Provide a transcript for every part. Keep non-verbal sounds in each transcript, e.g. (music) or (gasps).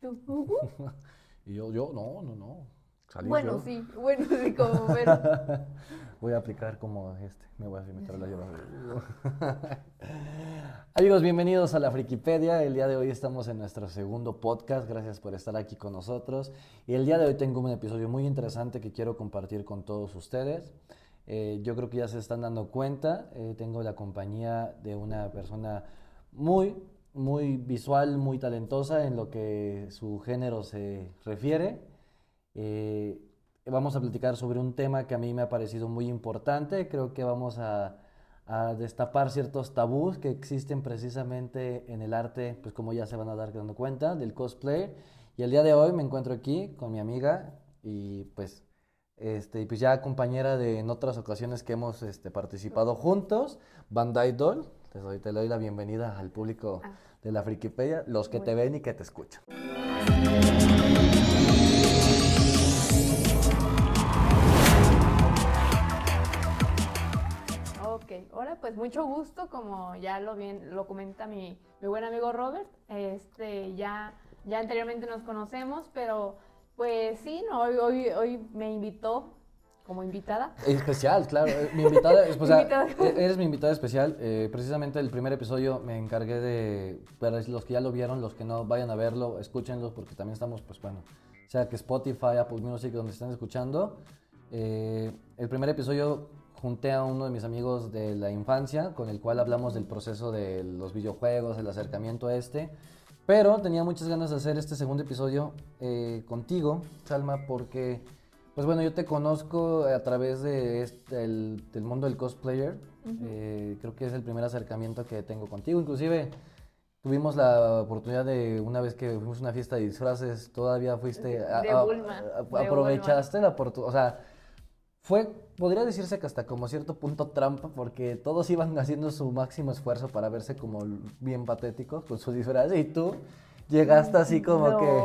Tú. (laughs) y yo, yo, no, no, no. Salí Bueno, yo. sí, bueno, (laughs) sí, como ver. (laughs) Voy a aplicar como este. Me voy a meter la lleva. Amigos, bienvenidos a la Frikipedia. El día de hoy estamos en nuestro segundo podcast. Gracias por estar aquí con nosotros. Y el día de hoy tengo un episodio muy interesante que quiero compartir con todos ustedes. Eh, yo creo que ya se están dando cuenta. eh, tengo la compañía de una persona muy, muy visual, muy talentosa en lo que su género se refiere. Eh, vamos a platicar sobre un tema que a mí me ha parecido muy importante. Creo que vamos a, a destapar ciertos tabús que existen precisamente en el arte, pues como ya se van a dar dando cuenta, del cosplay. Y el día de hoy me encuentro aquí con mi amiga y pues, este, pues ya compañera de en otras ocasiones que hemos este, participado juntos, Bandai Doll. Te doy, te doy la bienvenida al público Ah. De la Frikipedia, los que te ven y que te escuchan. Ok, ahora pues mucho gusto, como ya lo bien lo comenta mi, mi buen amigo Robert. Este, ya, ya anteriormente nos conocemos, pero pues sí, no, hoy, hoy, hoy me invitó como invitada. Especial, claro. eh, Mi invitada, o sea, (laughs) Invitada. e- eres mi invitada especial. eh, precisamente el primer episodio me encargué de, para los que ya lo vieron, los que no vayan a verlo, escúchenlo porque también estamos, pues bueno, sea que Spotify, Apple Music, donde estén escuchando. eh, el primer episodio junté a uno de mis amigos de la infancia, con el cual hablamos del proceso de los videojuegos, el acercamiento a este. Pero tenía muchas ganas de hacer este segundo episodio eh, contigo, Salma, porque, pues bueno, yo te conozco a través de este, el- del mundo del cosplayer. Eh, creo que es el primer acercamiento que tengo contigo. Inclusive tuvimos la oportunidad de, una vez que fuimos a una fiesta de disfraces, todavía fuiste... a- De Bulma, a- de aprovechaste la oportunidad, o sea... Fue, podría decirse que hasta como cierto punto trampa, porque todos iban (laughs) haciendo su máximo esfuerzo para verse como bien patéticos con su disfraz, y tú llegaste así como No. que,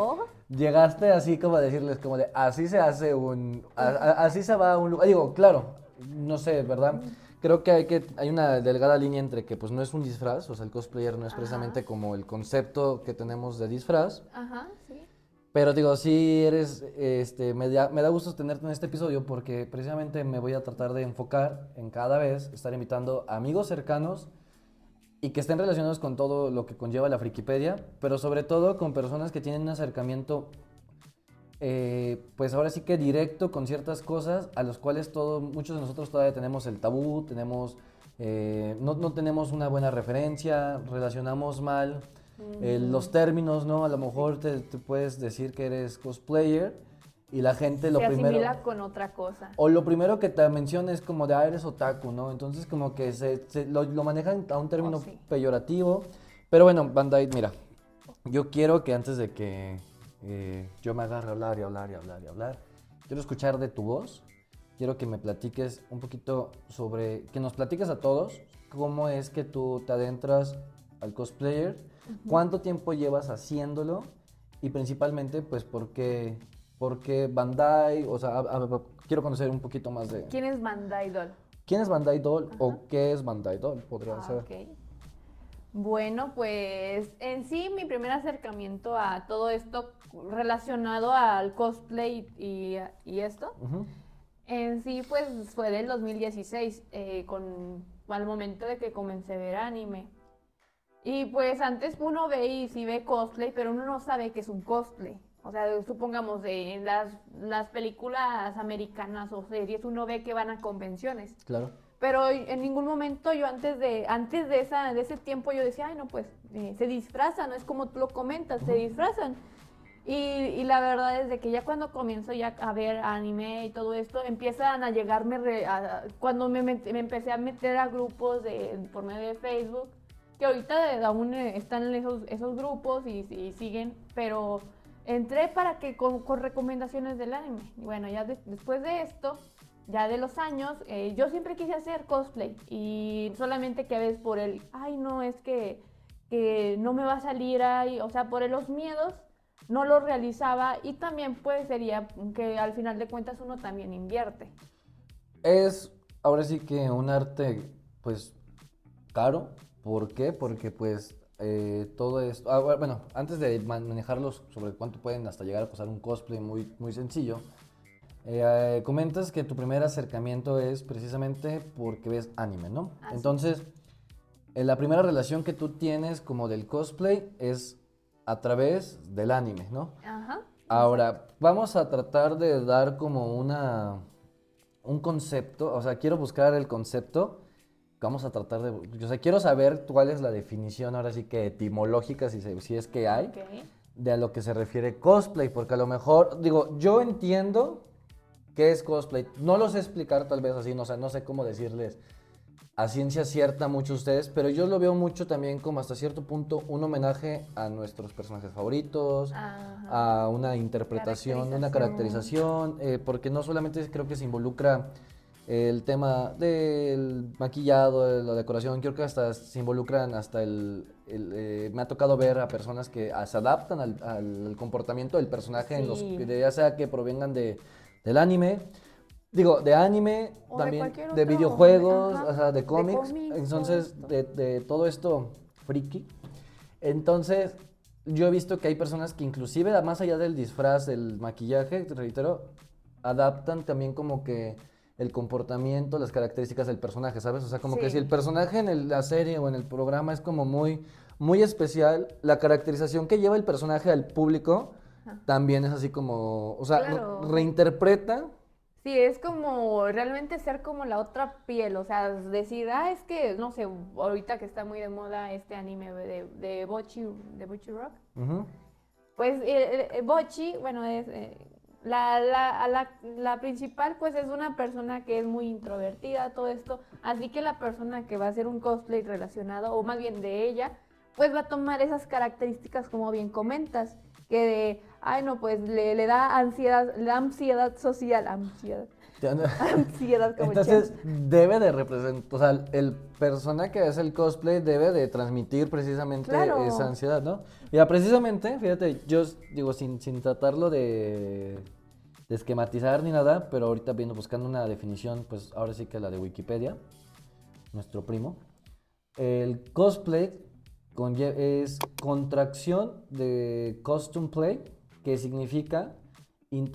llegaste así como a decirles como de, así se hace un, a- a- así se va a un lugar, digo, claro, no sé, ¿verdad? Creo que hay, que hay una delgada línea entre que pues no es un disfraz, o sea, el cosplayer no es Ajá. precisamente como el concepto que tenemos de disfraz, Ajá, sí. pero digo, sí eres, este, me da, me da gusto tenerte en este episodio porque precisamente me voy a tratar de enfocar en cada vez estar invitando amigos cercanos y que estén relacionados con todo lo que conlleva la Frikipedia, pero sobre todo con personas que tienen un acercamiento, eh, pues ahora sí que directo con ciertas cosas a los cuales todos, muchos de nosotros todavía tenemos el tabú, tenemos, eh, no, no tenemos una buena referencia, relacionamos mal eh, los términos, ¿no? A lo mejor te, te puedes decir que eres cosplayer y la gente lo Se primero... asimila con otra cosa. O lo primero que te menciona es como de, ah, eres otaku, ¿no? Entonces como que se, se- lo, lo manejan a un término Oh, sí. peyorativo. Pero bueno, Bandai, mira, yo quiero que antes de que eh, yo me agarre a hablar y hablar y hablar y hablar, quiero escuchar de tu voz. Quiero que me platiques un poquito sobre, que nos platiques a todos cómo es que tú te adentras al cosplayer, cuánto tiempo llevas haciéndolo y principalmente, pues, por qué, por qué Bandai, o sea, a- a- quiero conocer un poquito más de... ¿Quién es Bandai Doll? ¿Quién es Bandai Doll Ajá. o qué es Bandai Doll? Podría Ah, ser. ok. Bueno, pues en sí mi primer acercamiento a todo esto relacionado al cosplay y, y esto, en sí pues fue del 2016, eh, con, al momento de que comencé a ver anime. Y pues antes uno ve y sí ve cosplay, pero uno no sabe que es un cosplay. O sea, supongamos de en las, las películas americanas o series, uno ve que van a convenciones. Claro. Pero en ningún momento yo antes de antes de esa de ese tiempo yo decía, ay no, pues eh, se disfrazan, no es como tú lo comentas, se disfrazan. Y, y la verdad es de que ya cuando comienzo ya a ver anime y todo esto, empiezan a llegarme, re- a- cuando me, met- me empecé a meter a grupos de, por medio de Facebook, que ahorita eh, aún eh, están esos, esos grupos y, y siguen, pero entré para que con, con recomendaciones del anime. Bueno, ya de- después de esto, ya de los años, eh, yo siempre quise hacer cosplay y solamente que a veces por el, ay no, es que, que no me va a salir ahí, o sea, por los miedos no lo realizaba y también pues sería que al final de cuentas uno también invierte. Es ahora sí que un arte, pues, caro. ¿Por qué? Porque, pues, eh, todo esto. ah, bueno, antes de man- manejarlos sobre cuánto pueden hasta llegar a pasar un cosplay muy, muy sencillo, eh, comentas que tu primer acercamiento es precisamente porque ves anime, ¿no? Es. Entonces, eh, la primera relación que tú tienes como del cosplay es a través del anime, ¿no? Ajá. Ahora, vamos a tratar de dar como una un concepto, o sea, quiero buscar el concepto, vamos a tratar de, o sea, quiero saber cuál es la definición ahora sí que etimológica, si, se- si es que hay, de a lo que se refiere cosplay, porque a lo mejor, digo, yo entiendo qué es cosplay, no lo sé explicar tal vez así, no, sé, no sé cómo decirles a ciencia cierta a muchos de ustedes, pero yo lo veo mucho también como hasta cierto punto un homenaje a nuestros personajes favoritos, Ajá. a una interpretación, una caracterización, eh, porque no solamente creo que se involucra el tema del maquillado, de la decoración, creo que hasta se involucran hasta el... el, eh, me ha tocado ver a personas que ah, se adaptan al, al comportamiento del personaje, en los, Sí. ya sea que provengan de, del anime, digo, de anime, O también de videojuegos, ajá, o sea, de cómics, entonces todo de, de todo esto friki. Entonces, yo he visto que hay personas que inclusive, más allá del disfraz, del maquillaje, te reitero, adaptan también como que el comportamiento, las características del personaje, ¿sabes? O sea, como que si el personaje en el- la serie o en el programa es como muy, muy especial, la caracterización que lleva el personaje al público Ajá. también es así como, o sea, re- reinterpreta. Sí, es como realmente ser como la otra piel, o sea, decir, ah, es que, no sé, ahorita que está muy de moda este anime de, de Bochi, de Bochi Rock, pues eh, eh, Bochi, bueno, es eh, la, la, la, la principal, pues es una persona que es muy introvertida, todo esto, así que la persona que va a hacer un cosplay relacionado, o más bien de ella, pues va a tomar esas características como bien comentas, que de, ay no, pues le, le da ansiedad, le da ansiedad social, ansiedad, ansiedad (laughs) como Entonces debe de representar, o sea, el persona que hace el cosplay debe de transmitir precisamente Claro. esa ansiedad, ¿no? Mira, precisamente, fíjate, yo digo, sin, sin tratarlo de, de esquematizar ni nada, pero ahorita viendo buscando una definición, pues ahora sí que la de Wikipedia, nuestro primo. El cosplay es contracción de costume play, que significa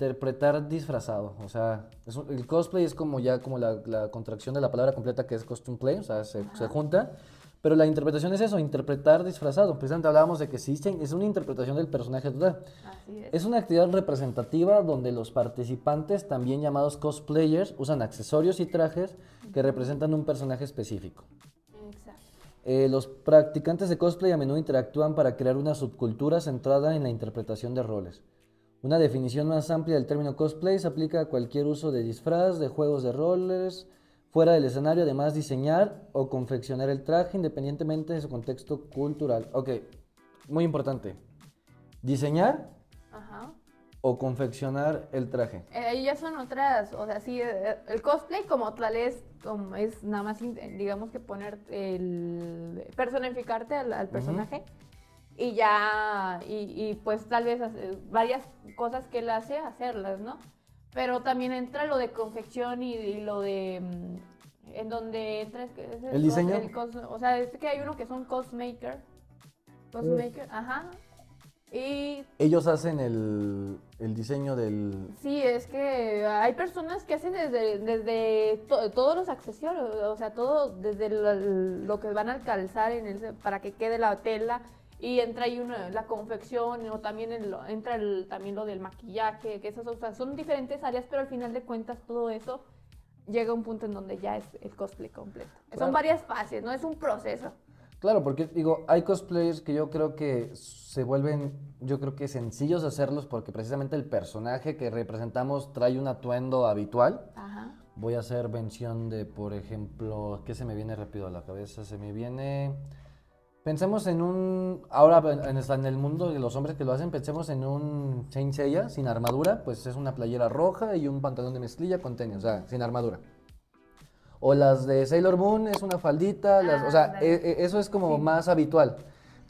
interpretar disfrazado. O sea, es un- el cosplay es como ya como la, la contracción de la palabra completa que es costume play, o sea, se, se junta. Pero la interpretación es eso, interpretar disfrazado. Precisamente hablábamos de que sí, es una interpretación del personaje total. Así es. Es una actividad representativa donde los participantes, también llamados cosplayers, usan accesorios y trajes que representan un personaje específico. Exacto. Eh, los practicantes de cosplay a menudo interactúan para crear una subcultura centrada en la interpretación de roles. Una definición más amplia del término cosplay se aplica a cualquier uso de disfraz, de juegos de roles, fuera del escenario, además diseñar o confeccionar el traje independientemente de su contexto cultural. Ok, muy importante. Diseñar Ajá. o confeccionar el traje. Eh, ahí ya son otras, o sea, sí, eh, el cosplay como tal es, como es nada más, digamos que poner el, personificarte al, al personaje y ya, y, y, pues tal vez hace- varias cosas que él hace, hacerlas, ¿no? Pero también entra lo de confección y, y lo de, mm, en donde entra, es que es ¿El diseño? el cos- o sea, es que hay uno que son cosmaker, cosmaker, ajá, y Ellos hacen el, el diseño del... Sí, es que hay personas que hacen desde, desde to- todos los accesorios, o sea, todo desde lo, lo que van a calzar en el, para que quede la tela y entra ahí una, la confección o también el- entra el, también lo del maquillaje, que esas o sea, son diferentes áreas, pero al final de cuentas todo eso llega a un punto en donde ya es el cosplay completo. Claro. Son varias fases, no es un proceso. Claro, porque digo, hay cosplayers que yo creo que se vuelven, yo creo que sencillos hacerlos porque precisamente el personaje que representamos trae un atuendo habitual. Ajá. Voy a hacer mención de, por ejemplo, ¿qué se me viene rápido a la cabeza? Se me viene... Pensemos en un... Ahora en, en el mundo de los hombres que lo hacen, pensemos en un Saint Seiya sin armadura, pues es una playera roja y un pantalón de mezclilla con tenis, o sea, sin armadura. O las de Sailor Moon es una faldita, las- o sea, Ándale. e- e- eso es como Sí. más habitual.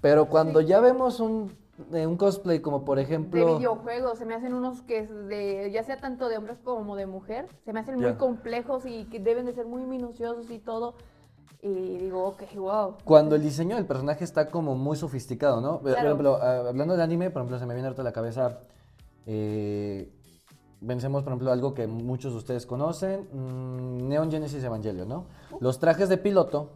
Pero cuando ya vemos un, eh, un cosplay como por De ejemplo... videojuegos, se me hacen unos que es de, ya sea tanto de hombres como de mujer, se me hacen muy complejos y que deben de ser muy minuciosos y todo. Y digo, ok, wow. Cuando el diseño del personaje está como muy sofisticado, ¿no? Por Claro. ejemplo, ah, hablando de anime, por ejemplo, se me viene ahorita a la cabeza. Eh, pensemos, por ejemplo, algo que muchos de ustedes conocen: mm, Neon Genesis Evangelion, ¿no? Los trajes de piloto.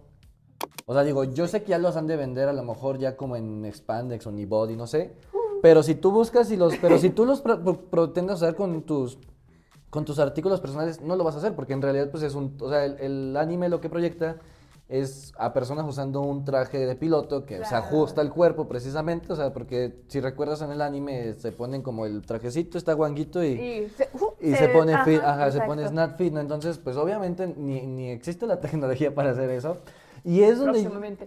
O sea, digo, yo sé que ya los han de vender a lo mejor ya como en Expandex o Unibody, no sé. Pero si tú buscas y los. Pero si tú los pretendes hacer con tus. Con tus artículos personales, no lo vas a hacer, porque en realidad, pues es un. O sea, el, el anime lo que proyecta es a personas usando un traje de piloto que se ajusta al cuerpo precisamente, o sea, porque si recuerdas en el anime se ponen como el trajecito, está guanguito y, Y se, uh, y se, pone ajá, fit, ajá, se pone snap fit, ¿no? Entonces, pues obviamente ni, ni existe la (laughs) tecnología para hacer eso. Y es donde, (laughs)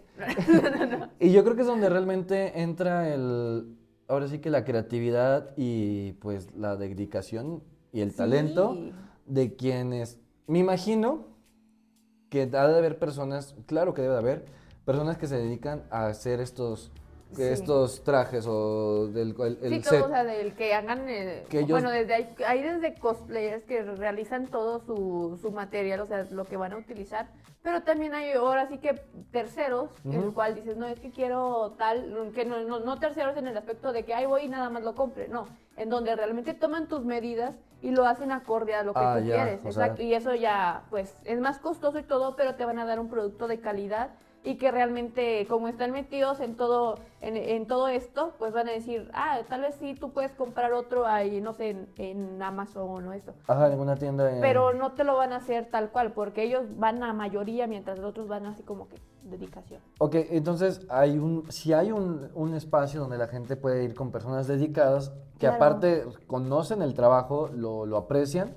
(laughs) y yo creo que es donde realmente entra el, ahora sí que la creatividad y pues la dedicación y el talento de quienes, me imagino que ha de haber personas, claro que debe de haber, personas que se dedican a hacer estos, Sí. estos trajes o del el, el sí, set. todo, o sea, del que hagan, eh, Que ellos- bueno, desde hay, hay desde cosplayers que realizan todo su, su material, o sea, lo que van a utilizar, pero también hay ahora sí que terceros, en Ujú. el cual dices, no, es que quiero tal, que no, no, no terceros en el aspecto de que ahí voy y nada más lo compre, no, en donde realmente toman tus medidas y lo hacen acorde a lo que Ah, tú ya, quieres, o sea- exacto, y eso ya, pues, es más costoso y todo, pero te van a dar un producto de calidad y que realmente como están metidos en todo en, en todo esto pues van a decir ah tal vez sí tú puedes comprar otro ahí no sé en, en Amazon o esto Ajá, en alguna tienda. en- pero no te lo van a hacer tal cual porque ellos van a mayoría mientras los otros van así como que dedicación Ok, entonces hay un, si hay un, un espacio donde la gente puede ir con personas dedicadas que Claro. aparte conocen el trabajo, lo, lo aprecian.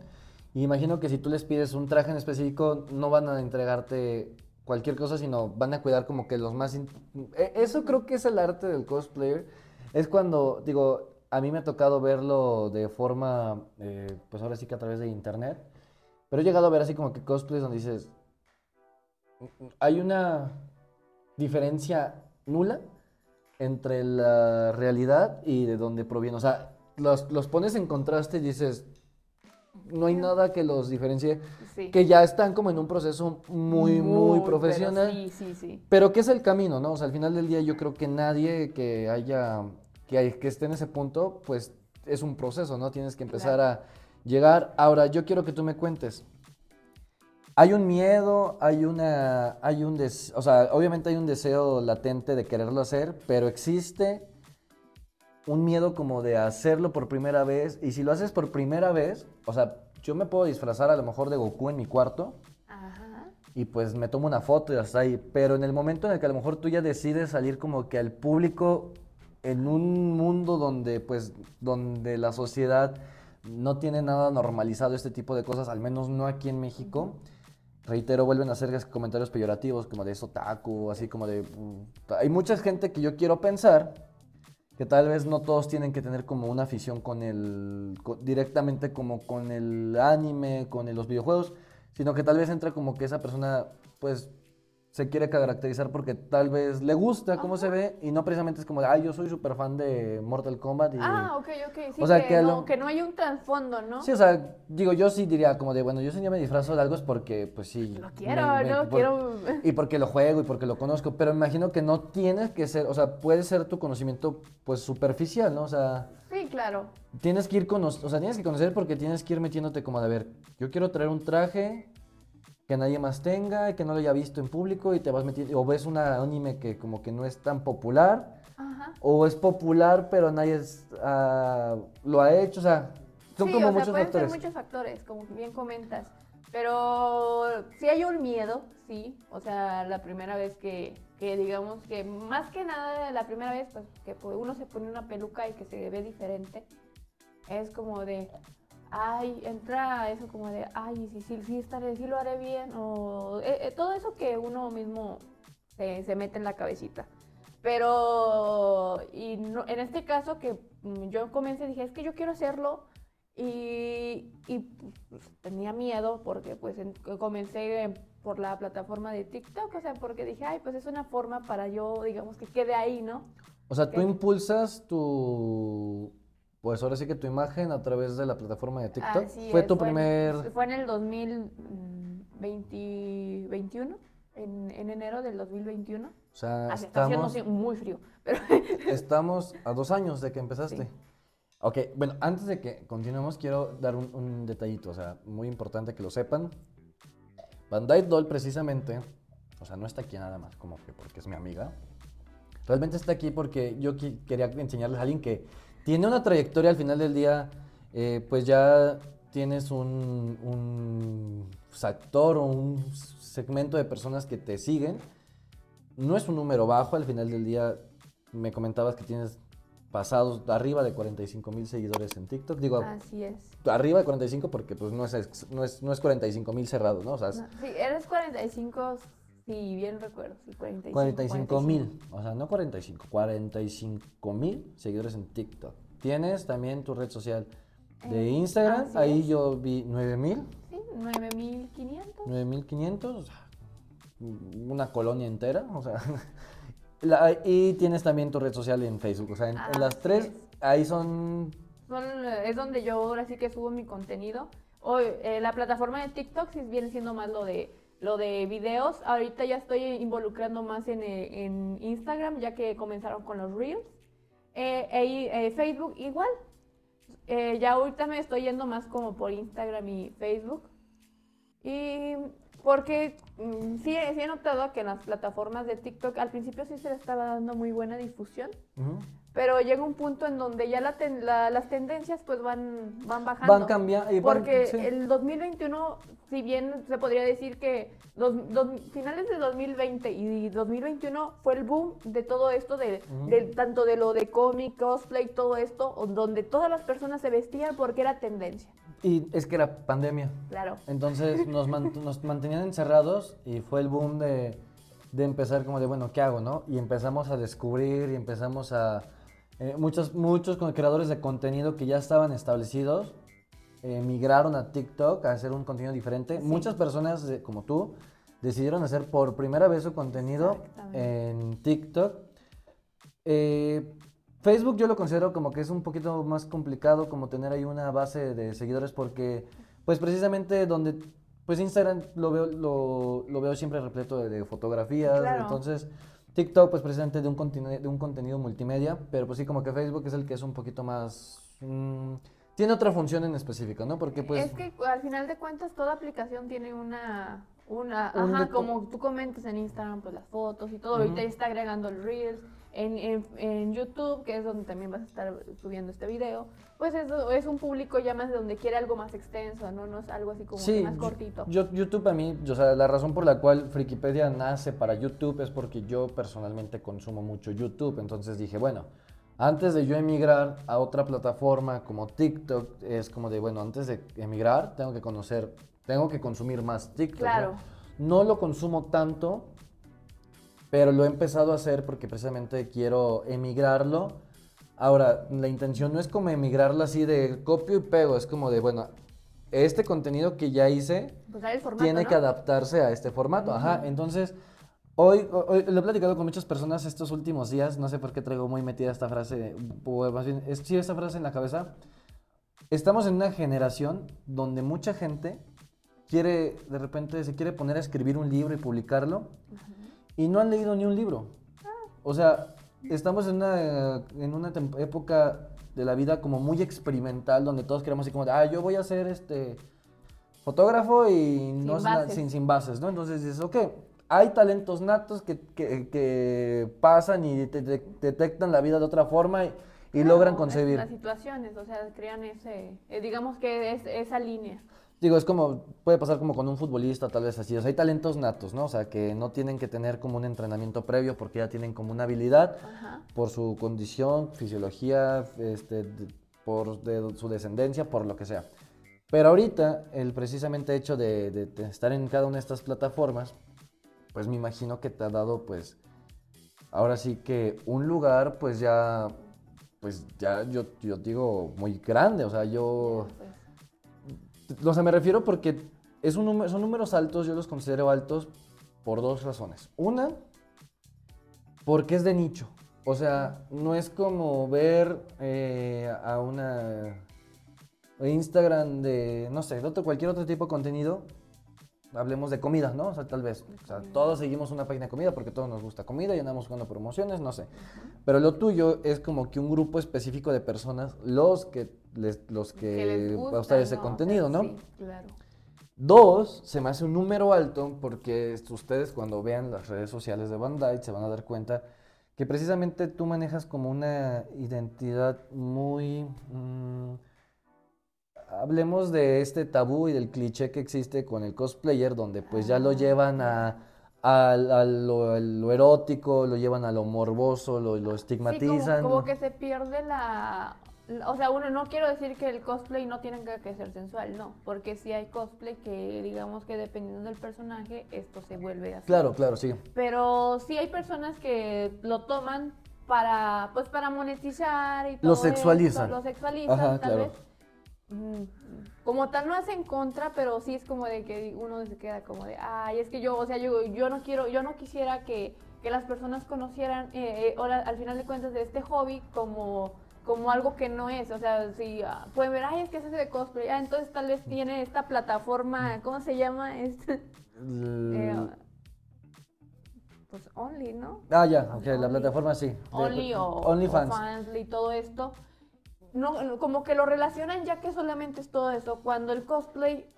Y imagino que si tú les pides un traje en específico, no van a entregarte cualquier cosa, sino van a cuidar como que los más... e- Eso creo que es el arte del cosplayer. Es cuando, digo, a mí me ha tocado verlo de forma, eh, pues ahora sí que a través de internet. Pero he llegado a ver así como que cosplays donde dices, hay una diferencia nula entre la realidad y de dónde proviene. O sea, los, los pones en contraste y dices, no hay nada que los diferencie, sí que ya están como en un proceso muy, muy, pero profesional. sí sí sí Pero que es el camino, ¿no? O sea, al final del día yo creo que nadie que haya, que, hay- que esté en ese punto, pues es un proceso, ¿no? Tienes que empezar a llegar. Ahora, yo quiero que tú me cuentes. Hay un miedo, hay una, hay un des- o sea, obviamente hay un deseo latente de quererlo hacer, pero existe un miedo como de hacerlo por primera vez. Y si lo haces por primera vez, o sea, yo me puedo disfrazar a lo mejor de Goku en mi cuarto ajá y pues me tomo una foto y hasta ahí. Pero en el momento en el que a lo mejor tú ya decides salir como que al público en un mundo donde pues donde la sociedad no tiene nada normalizado este tipo de cosas, al menos no aquí en México. Reitero, vuelven a hacer comentarios peyorativos como de eso taco, así como de... mm, Hay mucha gente que yo quiero pensar que tal vez no todos tienen que tener como una afición con el... directamente como con el anime, con los videojuegos, sino que tal vez entra como que esa persona pues se quiere caracterizar porque tal vez le gusta cómo se ve y no precisamente es como de, ay, yo soy súper fan de Mortal Kombat y... ah ok ok sí O sea, que, que no, lo- que no hay un trasfondo no Sí, o sea, digo, yo sí diría como de, bueno, yo si día me disfrazo de algo es porque, pues sí. lo quiero me- me- no por- quiero Y (laughs) porque lo juego y porque lo conozco, pero me imagino que no tienes que ser, o sea, puede ser tu conocimiento, pues, superficial, ¿no? O sea, sí claro tienes que ir cono- o sea, tienes que conocer porque tienes que ir metiéndote como de, a ver, yo quiero traer un traje que nadie más tenga, que no lo haya visto en público y te vas metiendo, o ves una anime que como que no es tan popular, ajá o es popular pero nadie es, ah, lo ha hecho, o sea, son sí, como o sea, muchos pueden factores. ser muchos factores, como bien comentas. Pero sí hay un miedo, sí. O sea, la primera vez que, que digamos que más que nada la primera vez, pues que uno se pone una peluca y que se ve diferente, es como de, ay, entra eso como de, ay, sí, sí, sí, estaré, sí lo haré bien, o eh, eh, todo eso que uno mismo se, se mete en la cabecita. Pero, y no- en este caso que mm, yo comencé, dije, es que yo quiero hacerlo, y, y, pues, tenía miedo porque pues en- comencé por la plataforma de TikTok, o sea, porque dije, ay, pues es una forma para yo, digamos, que quede ahí, ¿no? O sea, tú impulsas tu, pues ahora sí que tu imagen a través de la plataforma de TikTok. Así Fue es, tu en- primer... fue en el 2021, en, en enero del 2021. O sea, Así está haciendo estamos, muy frío. Pero (laughs) estamos a dos años de que empezaste. Sí. Ok, bueno, antes de que continuemos, quiero dar un, un detallito, o sea, muy importante que lo sepan. Bandai Doll, precisamente, o sea, no está aquí nada más como que porque es mi amiga. Realmente está aquí porque yo qui- quería enseñarles a alguien que tiene una trayectoria al final del día, eh, pues ya tienes un, un sector o un segmento de personas que te siguen. No es un número bajo, al final del día me comentabas que tienes pasados arriba de 45 mil seguidores en TikTok. Digo, así es. arriba de 45 porque pues no es, no es, no es 45 mil cerrados, ¿no? O sea, es No, sí, eres 45, si bien recuerdo. Sí, 45. 45 mil, o sea, no 45, 45 mil seguidores en TikTok. Tienes también tu red social de Eh, Instagram, ahí es. yo vi 9 mil, Sí, 9500. 9500, o sea, una colonia entera, o sea. (laughs) la- y tienes también tu red social en Facebook, o sea, en, en las tres, es. ahí son Son, eh, es donde yo ahora sí que subo mi contenido. Hoy, eh, la plataforma de TikTok sí viene siendo más lo de lo de videos. Ahorita ya estoy involucrando más en, eh, en Instagram, ya que comenzaron con los Reels. Eh, e- eh, Facebook igual. Eh, ya ahorita me estoy yendo más como por Instagram y Facebook. Y porque mm, sí, he notado que en las plataformas de TikTok al principio sí se le estaba dando muy buena difusión. Pero llega un punto en donde ya la ten- la- las tendencias pues van, van bajando. van cambiando. Porque sí. el 2021, si bien se podría decir que dos, dos- finales de 2020 y 2021 fue el boom de todo esto, de, tanto de lo de cómic, cosplay, todo esto, donde todas las personas se vestían porque era tendencia. Y es que era pandemia. Claro. Entonces nos, man- (laughs) nos mantenían encerrados y fue el boom de, de empezar como de, bueno, ¿qué hago, no? Y empezamos a descubrir y empezamos a... eh, muchos, muchos creadores de contenido que ya estaban establecidos eh, migraron a TikTok a hacer un contenido diferente. Sí. Muchas personas como tú decidieron hacer por primera vez su contenido en TikTok. Eh, Facebook yo lo considero como que es un poquito más complicado como tener ahí una base de seguidores porque pues precisamente donde pues Instagram lo veo lo, lo veo siempre repleto de, de fotografías, Claro. entonces TikTok pues precisamente de un contenido de un contenido multimedia, pero pues sí como que Facebook es el que es un poquito más mm, tiene otra función en específico, ¿no? Porque pues es que al final de cuentas toda aplicación tiene una, una, Un ajá, como tú comentas en Instagram, pues las fotos y todo, ahorita ya está agregando el Reels, en, en, en YouTube, que es donde también vas a estar subiendo este video, pues es, es un público ya más de donde quiere algo más extenso, no, no es algo así como que Sí, más yo- cortito. Yo, YouTube a mí, o sea, la razón por la cual Frikipedia nace para YouTube es porque yo personalmente consumo mucho YouTube. Entonces dije, bueno, antes de yo emigrar a otra plataforma como TikTok, es como de, bueno, antes de emigrar tengo que conocer, tengo que consumir más TikTok. ¿no? Claro. No lo consumo tanto, pero lo he empezado a hacer porque precisamente quiero emigrarlo. Ahora, la intención no es como emigrarlo así de copio y pego, es como de, bueno, este contenido que ya hice pues formato, tiene ¿no? que adaptarse a este formato. Ajá, entonces, hoy, hoy lo he platicado con muchas personas estos últimos días, no sé por qué traigo muy metida esta frase, o más bien, es, sí, esta frase en la cabeza. Estamos en una generación donde mucha gente quiere, de repente, se quiere poner a escribir un libro y publicarlo, y no han leído ni un libro. O sea, estamos en una, en una época de la vida como muy experimental, donde todos queremos así como, ah, yo voy a ser este fotógrafo y no Sin nada- bases. sin, sin bases, ¿no? Entonces dices, ok, hay talentos natos que, que- que pasan y te- te- detectan la vida de otra forma y, y Claro, logran concebir. Las situaciones, o sea, crean ese, eh, digamos que es esa línea. Digo, es como, puede pasar como con un futbolista, tal vez así. O sea, hay talentos natos, ¿no? O sea, que no tienen que tener como un entrenamiento previo porque ya tienen como una habilidad Ajá. por su condición, fisiología, este, por de su descendencia, por lo que sea. Pero ahorita, el precisamente hecho de, de- de estar en cada una de estas plataformas, pues me imagino que te ha dado, pues, ahora sí que un lugar, pues ya, pues ya yo, yo digo muy grande, o sea, yo... Pues, O sea, me refiero porque es un son números altos, yo los considero altos por dos razones. Una, porque es de nicho. O sea, no es como ver eh, a una Instagram de, no sé, de otro, cualquier otro tipo de contenido hablemos de comida, ¿no? O sea, tal vez, o sea, todos seguimos una página de comida porque todos nos gusta comida y andamos jugando promociones, no sé. Pero lo tuyo es como que un grupo específico de personas, los que les, los que, Que les gusta, a ustedes ese contenido, ¿no? Sí, claro. Dos, se me hace un número alto porque ustedes cuando vean las redes sociales de Bandai se van a dar cuenta que precisamente tú manejas como una identidad muy... mm, hablemos de este tabú y del cliché que existe con el cosplayer donde pues ya lo llevan a, a- a lo, a lo erótico, lo llevan a lo morboso, lo, lo Sí, como, estigmatizan. como que se pierde la- O sea, uno no quiero decir que el cosplay no tiene que, ser sensual, no. Porque sí hay cosplay que, digamos que dependiendo del personaje, esto se vuelve así. Claro, claro, sí. Pero sí hay personas que lo toman para, pues, para monetizar y todo Lo esto, sexualizan. lo sexualizan, Ajá, tal claro. vez. Mm, Como tal no es en contra, pero sí es como de que uno se queda como de, ay, es que yo, o sea, yo, yo no quiero, yo no quisiera que, que las personas conocieran, eh, eh, ahora, al final de cuentas, de este hobby como, como algo que no es. O sea, si ah, pueden ver, ay, es que es ese de cosplay, ah, entonces tal vez tiene esta plataforma, ¿cómo se llama? (laughs) Este, L- eh, pues Only, ¿no? Ah, ya, ok, la plataforma sí. De- Only o, OnlyFans. o Fansly y todo esto. No, como que lo relacionan ya que solamente es todo eso, cuando el cosplay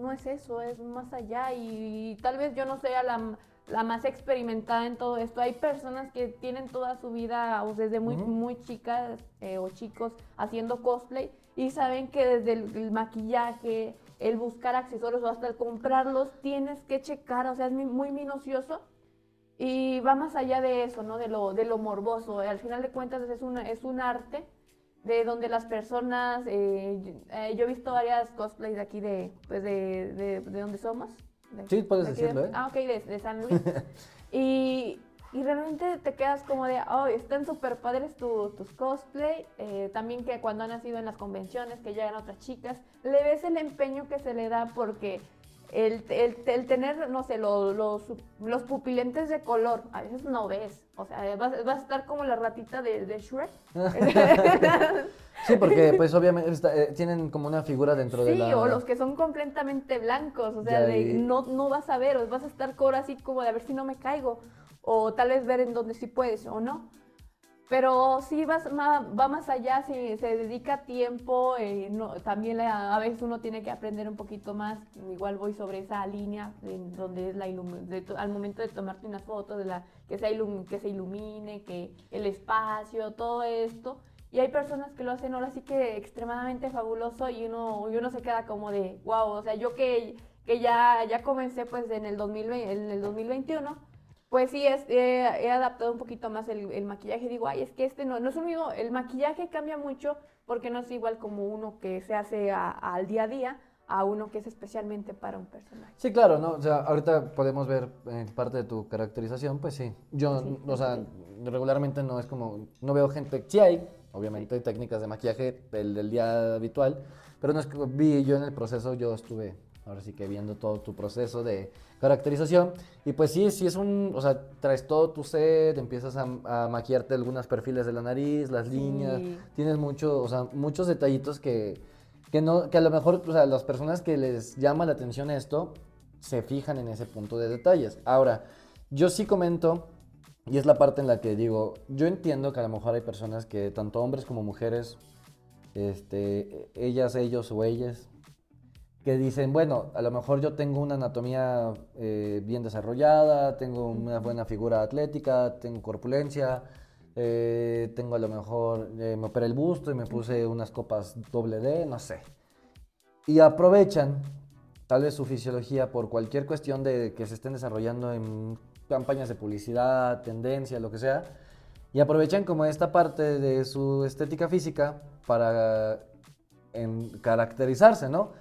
no es eso, es más allá y, tal vez yo no sea la, la más experimentada en todo esto. Hay personas que tienen toda su vida o desde muy, Ujú. muy chicas eh, o chicos haciendo cosplay y saben que desde el, el maquillaje, el buscar accesorios o hasta el comprarlos, tienes que checar, o sea, es muy minucioso y va más allá de eso, ¿no? De lo, de lo morboso. Al final de cuentas es un, es un arte de donde las personas, eh, yo, eh, yo he visto varias cosplays de aquí de, pues de, de, de donde somos. De- Sí, puedes de aquí de- decirlo, ¿eh? Ah, ok, de, de San Luis. (laughs) y, y realmente te quedas como de, oh, están súper padres tu- tus cosplay. eh, también que cuando han nacido en las convenciones, que llegan otras chicas, le ves el empeño que se le da porque el, el- el tener, no sé, lo- los, los pupilentes de color, a veces no ves. O sea, vas, vas a estar como la ratita de, de Shrek. (laughs) Sí, porque pues obviamente está- eh, tienen como una figura dentro de Sí, la... o los que son completamente blancos, o sea, de, no, no vas a ver, o vas a estar cobra así como de a ver si no me caigo, o tal vez ver en donde sí puedes o no. Pero sí vas va más allá, si se dedica tiempo, eh, no, también la- a veces uno tiene que aprender un poquito más, igual voy sobre esa línea en donde es la de al momento de tomarte una foto, de la, que, se ilum- que se ilumine, que el espacio, todo esto. Y hay personas que lo hacen ahora sí que extremadamente fabuloso y uno, y uno se queda como de, wow, o sea, yo que, que ya, ya comencé pues en el, 2020, en el 2021, pues sí, es, eh, he adaptado un poquito más el, el maquillaje. Digo, ay, es que este no, no es lo mismo, el maquillaje cambia mucho porque no es igual como uno que se hace a- al día a día a uno que es especialmente para un personaje. Sí, claro, ¿no? O sea, ahorita podemos ver eh, parte de tu caracterización, pues sí. Yo, Sí, o sea, sí. regularmente no es como, no veo gente, sí hay, obviamente, técnicas de maquillaje del, del día habitual, pero no es que vi yo en el proceso, yo estuve, ahora sí que viendo todo tu proceso de caracterización, y pues sí, sí es un, o sea, traes todo tu set, empiezas a, a maquillarte algunos perfiles de la nariz, las líneas, Sí. tienes mucho, o sea, muchos detallitos que, que no, que a lo mejor, o sea, las personas que les llama la atención esto, se fijan en ese punto de detalles. Ahora, yo sí comento, y es la parte en la que digo, yo entiendo que a lo mejor hay personas que, tanto hombres como mujeres, este, ellas, ellos o ellas, que dicen, bueno, a lo mejor yo tengo una anatomía eh, bien desarrollada, tengo una buena figura atlética, tengo corpulencia, eh, tengo a lo mejor, eh, me operé el busto y me puse unas copas doble D, no sé. Y aprovechan tal vez su fisiología por cualquier cuestión de que se estén desarrollando en campañas de publicidad, tendencia, lo que sea, y aprovechan como esta parte de su estética física para en caracterizarse, ¿no?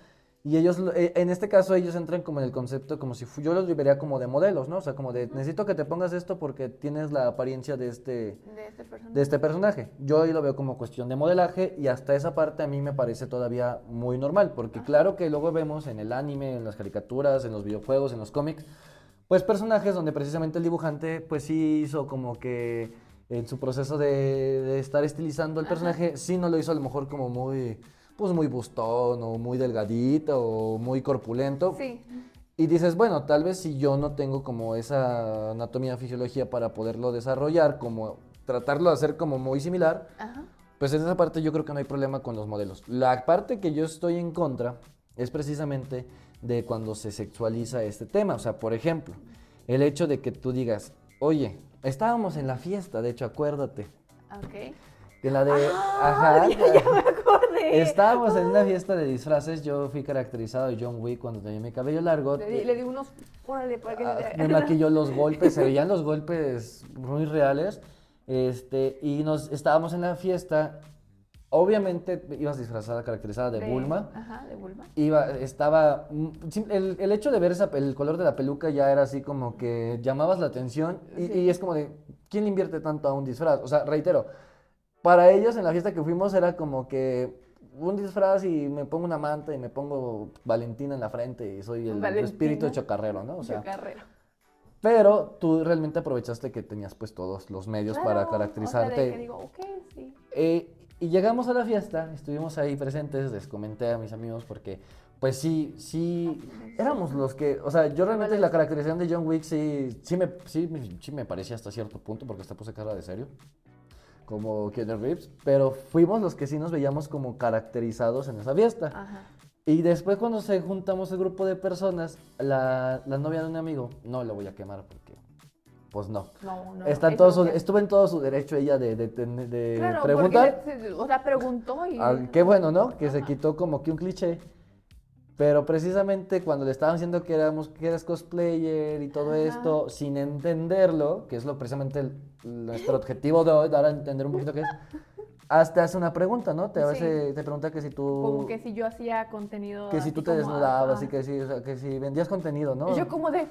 Y ellos, lo- eh, en este caso, ellos entran como en el concepto, como si yo los vería como de modelos, ¿no? O sea, como de, necesito que te pongas esto porque tienes la apariencia de este, De este personaje. de este personaje. Yo ahí lo veo como cuestión de modelaje y hasta esa parte a mí me parece todavía muy normal, porque claro que luego vemos en el anime, en las caricaturas, en los videojuegos, en los cómics, pues personajes donde precisamente el dibujante pues sí hizo como que en su proceso de, de estar estilizando el Ajá. personaje, sí no lo hizo a lo mejor como muy, pues muy bustón o muy delgadito o muy corpulento. Sí. Y dices, bueno, tal vez si yo no tengo como esa anatomía, fisiología para poderlo desarrollar, como tratarlo de hacer como muy similar, Ajá. pues en esa parte yo creo que no hay problema con los modelos. La parte que yo estoy en contra es precisamente de cuando se sexualiza este tema. O sea, por ejemplo, el hecho de que tú digas, oye, estábamos en la fiesta, de hecho, acuérdate. Ok. En la de... Ah, ya, ya me acordé. (laughs) Estábamos en una fiesta de disfraces, yo fui caracterizado de John Wick cuando tenía mi cabello largo. Le di, le di unos. Órale, para que Ah, me (laughs) maquilló los golpes, se veían los golpes muy reales. Este, y nos estábamos en la fiesta. Obviamente ibas disfrazada, caracterizada de, Bulma. Ajá, de Bulma. Iba, estaba. mm, El, el hecho de ver esa- el color de la peluca ya era así como que llamabas la atención. Y, Sí. y es como de, ¿quién invierte tanto a un disfraz? O sea, reitero, para ellos en la fiesta que fuimos era como que un disfraz y me pongo una manta y me pongo Valentina en la frente y soy el espíritu chocarrero, ¿no? O sea, Chocarrero. pero tú realmente aprovechaste que tenías pues todos los medios para Claro, o sea, de caracterizarte. que digo, ok, sí. Eh, y llegamos a la fiesta, estuvimos ahí presentes, les comenté a mis amigos porque pues sí, sí, éramos los que, o sea, yo realmente la caracterización de John Wick sí, sí me, sí, sí me parecía hasta cierto punto porque hasta puse cara de serio, como Keanu Reeves, pero fuimos los que sí nos veíamos como caracterizados en esa fiesta. Ajá. Y después cuando se juntamos el grupo de personas, la, la novia de un amigo, no la voy a quemar porque, pues no. No, no. Está en todo su- estuvo en todo su derecho ella de, de, de- de Claro, preguntar. porque se- o sea, preguntó y. Ah, qué bueno, ¿no? Que se quitó como que un cliché. Pero precisamente cuando le estaban diciendo que éramos que eras cosplayer y todo Ajá. esto, sin entenderlo, que es lo precisamente el- nuestro objetivo de hoy, dar a entender un poquito qué es, hasta hace una pregunta, ¿no? Te, Sí. hace- te pregunta que si tú Como que si yo hacía contenido. que si tú te desnudabas y que si, o sea, que si vendías contenido, ¿no? Y yo como de.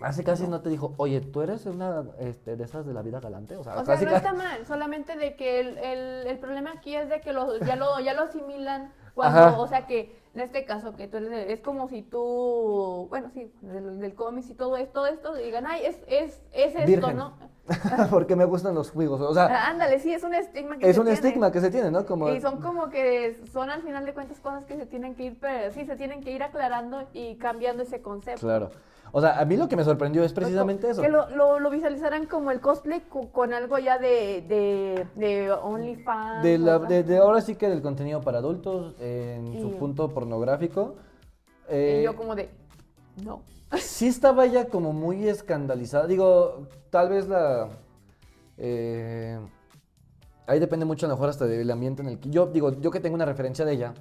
Así casi no te dijo, oye, ¿tú eres una este, de esas de la vida galante? O sea, O sea, casi no está mal, solamente de que el, el, el problema aquí es de que lo, ya, lo, ya lo asimilan cuando, Ajá. o sea, que en este caso, que tú eres, es como si tú, bueno, sí, del, del cómic y todo esto, todo esto, digan, ay, es, es, es esto, Virgen. ¿no? (laughs) porque me gustan los juegos. O sea, Ah, Ándale, sí, es un estigma que es se un tiene. estigma que se tiene, ¿no? Como, Y son como que son al final de cuentas cosas que se tienen que ir, pero sí, se tienen que ir aclarando y cambiando ese concepto. Claro. O sea, a mí lo que me sorprendió es precisamente eso. Que lo, lo, lo visualizaran como el cosplay co- con, algo ya de, de, de OnlyFans. De, la- de, de ahora sí que del contenido para adultos, en su punto pornográfico. Y eh, yo como de, no. (laughs) sí estaba ya como muy escandalizada. Digo, tal vez la... eh, ahí depende mucho a lo mejor hasta del ambiente en el que... Yo digo, yo que tengo una referencia de ella,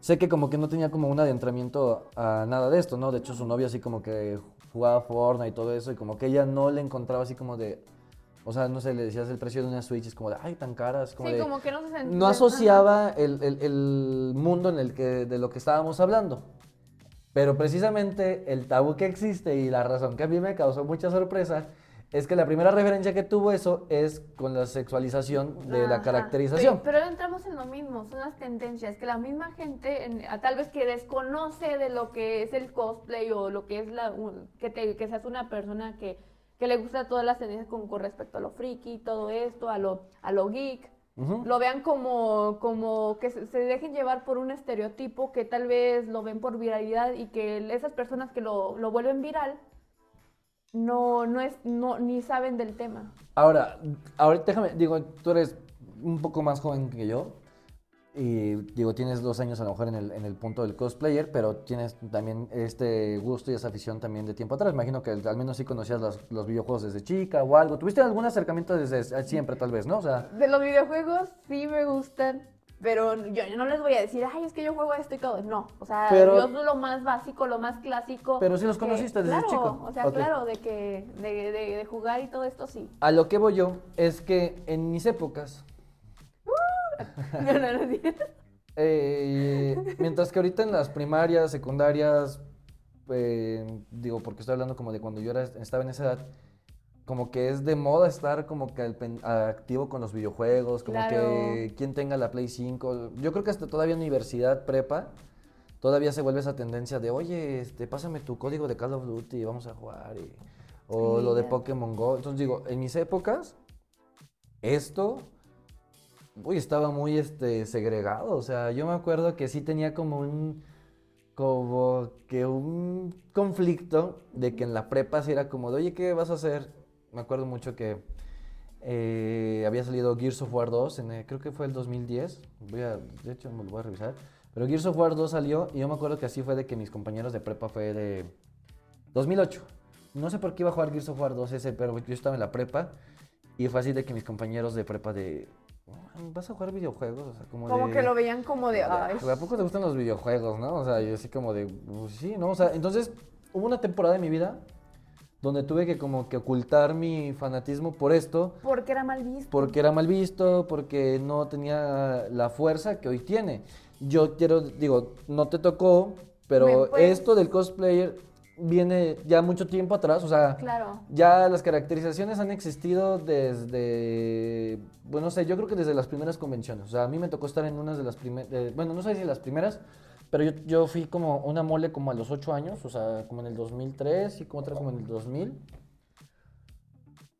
sé que como que no tenía como un adentramiento a nada de esto, ¿no? De hecho, su novio así como que jugaba Fortnite y todo eso, y como que ella no le encontraba así como de... O sea, no sé, le decías el precio de una Switch, es como de, ay, tan caras, como sí, de... como que no se sentía. no asociaba el, el- el mundo en el que, de lo que estábamos hablando. Pero precisamente el tabú que existe y la razón que a mí me causó mucha sorpresa es que la primera referencia que tuvo eso es con la sexualización de la caracterización. Pero, pero entramos en lo mismo, son las tendencias, que la misma gente, en- a- tal vez que desconoce de lo que es el cosplay o lo que es la, un- que, te, que seas una persona que, que le gusta todas las tendencias con, con respecto a lo friki, todo esto, a lo, a lo geek, lo vean como, como que se, se dejen llevar por un estereotipo que tal vez lo ven por viralidad y que esas personas que lo, lo vuelven viral no, no es, no, ni saben del tema. Ahora, ahorita déjame, digo, tú eres un poco más joven que yo. Y digo, tienes dos años a lo mejor en el, en el punto del cosplayer, pero tienes también este gusto y esa afición también de tiempo atrás. Imagino que al menos sí conocías los, los videojuegos desde chica o algo. ¿Tuviste algún acercamiento desde siempre, tal vez, no? O sea, De los videojuegos sí me gustan, pero yo, yo no les voy a decir, ay, es que yo juego esto y todo. No, o sea, Pero- yo lo más básico, lo más clásico. Pero sí los que- conociste desde claro, chico. O sea, claro, de que de, de- de jugar y todo esto sí. a lo que voy yo es que en mis épocas, (laughs) No, no, no, sí. eh, mientras que ahorita en las primarias, secundarias, eh, digo, porque estoy hablando como de cuando yo era, estaba en esa edad, como que es de moda estar como que activo con los videojuegos, como que quien tenga la Play 5. Yo creo que hasta todavía en universidad, prepa, todavía se vuelve esa tendencia de, oye, este, pásame tu código de Call of Duty y vamos a jugar. y- o lo de. Pokémon Go. Entonces digo, en mis épocas, esto, uy, estaba muy este, segregado. O sea, yo me acuerdo que sí tenía como un como que un conflicto de que en la prepa sí era como de, oye, ¿qué vas a hacer? Me acuerdo mucho que eh, había salido Gears of War 2, en, creo que fue el 2010, voy a, de hecho me lo voy a revisar, pero Gears of War 2 salió y yo me acuerdo que así fue de que mis compañeros de prepa fue de 2008. No sé por qué iba a jugar Gears of War 2 ese, pero yo estaba en la prepa y fue así de que mis compañeros de prepa de, ¿vas a jugar videojuegos? O sea, como, Como que lo veían como de, ay, ¿A poco te gustan los videojuegos, no? O sea, yo así como de, pues sí, ¿no? O sea, entonces hubo una temporada de mi vida donde tuve que como que ocultar mi fanatismo por esto, porque era mal visto. porque era mal visto, porque no tenía la fuerza que hoy tiene. Yo quiero, digo, no te tocó, pero Me puedes- esto del cosplayer viene ya mucho tiempo atrás, o sea, Claro. ya las caracterizaciones han existido desde, bueno, no sé, yo creo que desde las primeras convenciones. O sea, a mí me tocó estar en unas de las primeras, bueno, no sé si las primeras, pero yo, yo fui como una mole como a los 8 años, o sea, como en el 2003 y como otra como en el 2000.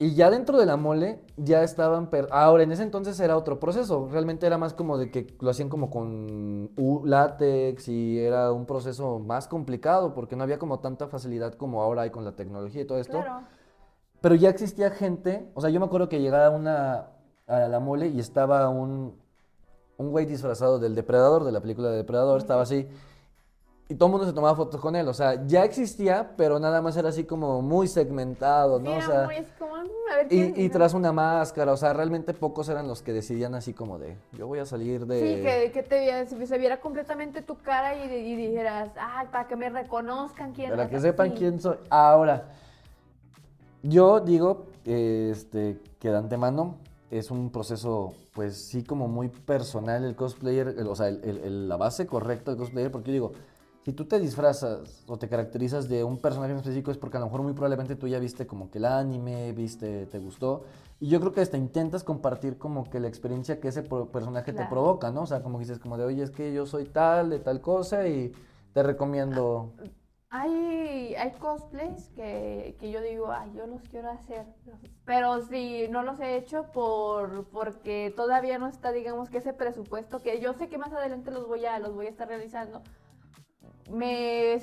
Y ya dentro de la mole ya estaban... per- Ahora, en ese entonces era otro proceso. Realmente era más como de que lo hacían como con u- látex y era un proceso más complicado porque no había como tanta facilidad como ahora hay con la tecnología y todo esto. Claro. Pero ya existía gente, o sea, yo me acuerdo que llegaba una a la mole y estaba un, un güey disfrazado del depredador, de la película de Depredador, estaba así. Y todo el mundo se tomaba fotos con él, o sea, ya existía, pero nada más era así como muy segmentado, ¿no? O sea, "Mm, a ver quién y, y es". tras una máscara, o sea, realmente pocos eran los que decidían así como de, yo voy a salir de... Sí, que, que te viera- si se viera completamente tu cara y, y dijeras, ah, para que me reconozcan quién Para que sepan quién soy. Ahora, yo digo este, que de antemano es un proceso, pues sí, como muy personal el cosplayer, el- o sea, el- la base correcta del cosplayer, porque yo digo, si tú te disfrazas o te caracterizas de un personaje en específico es porque a lo mejor muy probablemente tú ya viste como que el anime, viste, te gustó. Y yo creo que hasta intentas compartir como que la experiencia que ese personaje te provoca, ¿no? O sea, como dices como de, oye, es que yo soy tal, de tal cosa y te recomiendo... Hay, hay cosplays que, que yo digo, ay, yo los quiero hacer. Pero sí, no los he hecho por, porque todavía no está, digamos, ese presupuesto que yo sé que más adelante los voy a, los voy a estar realizando. Me,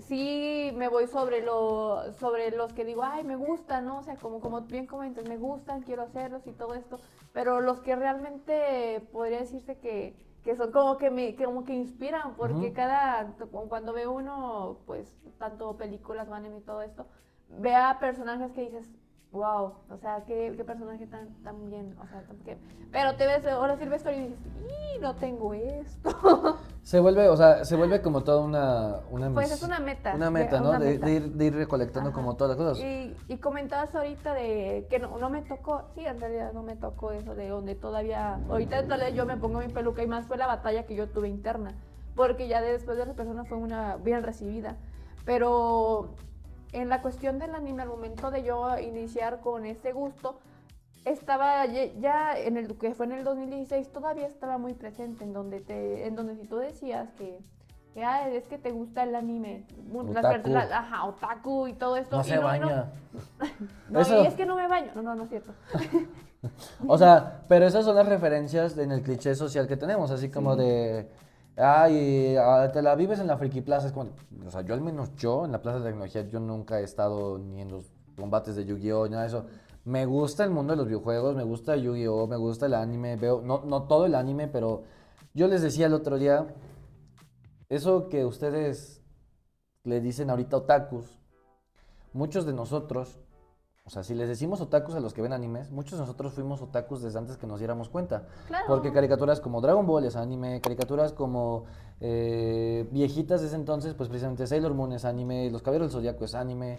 sí me voy sobre, lo, sobre los que digo, ay, me gustan, ¿no? O sea, como, como bien comentas, me gustan, quiero hacerlos y todo esto. Pero los que realmente podría decirse que, que son como que me como que inspiran, porque cada, cuando ve uno, pues, tanto películas, anime y todo esto, ve a personajes que dices, wow, o sea, qué, qué personaje tan, tan bien, o sea, tan que... Pero te ves, ahora sí ves y dices, ¡y no tengo esto! (laughs) Se vuelve, o sea, se vuelve como toda una... una pues mis- es una meta. Una meta, ¿no? una De, meta. de ir, de ir recolectando Ajá. como todas las cosas. Y, y comentabas ahorita de que no, no me tocó, sí, en realidad no me tocó eso de donde todavía, ahorita tal vez yo me pongo mi peluca y más fue la batalla que yo tuve interna, porque ya después de la persona fue una bien recibida, pero en la cuestión del anime, al momento de yo iniciar con ese gusto, estaba ya, en el que fue en el 2016 todavía estaba muy presente en donde te en donde si tú decías que, que "Ah, es que te gusta el anime Otaku. personas- ajá otaku y todo esto No y se baña. no, y (laughs) es que no me baño. No, no, no es cierto. (laughs) O sea, pero esas son las referencias en el cliché social que tenemos, así como de, ay, ah, te la vives en la Friki Plaza, es como, o sea, yo al menos yo en la Plaza de Tecnología, yo nunca he estado ni en los combates de Yu-Gi-Oh, nada de eso. Me gusta el mundo de los videojuegos, me gusta Yu-Gi-Oh, me gusta el anime, veo, no, no todo el anime, pero yo les decía el otro día, eso que ustedes le dicen ahorita otakus, muchos de nosotros o sea, si les decimos otakus a los que ven animes, muchos de nosotros fuimos otakus desde antes que nos diéramos cuenta. Claro. Porque caricaturas como Dragon Ball es anime, caricaturas como eh, viejitas de ese entonces, pues precisamente Sailor Moon es anime, Los Caballeros del Zodiaco es anime.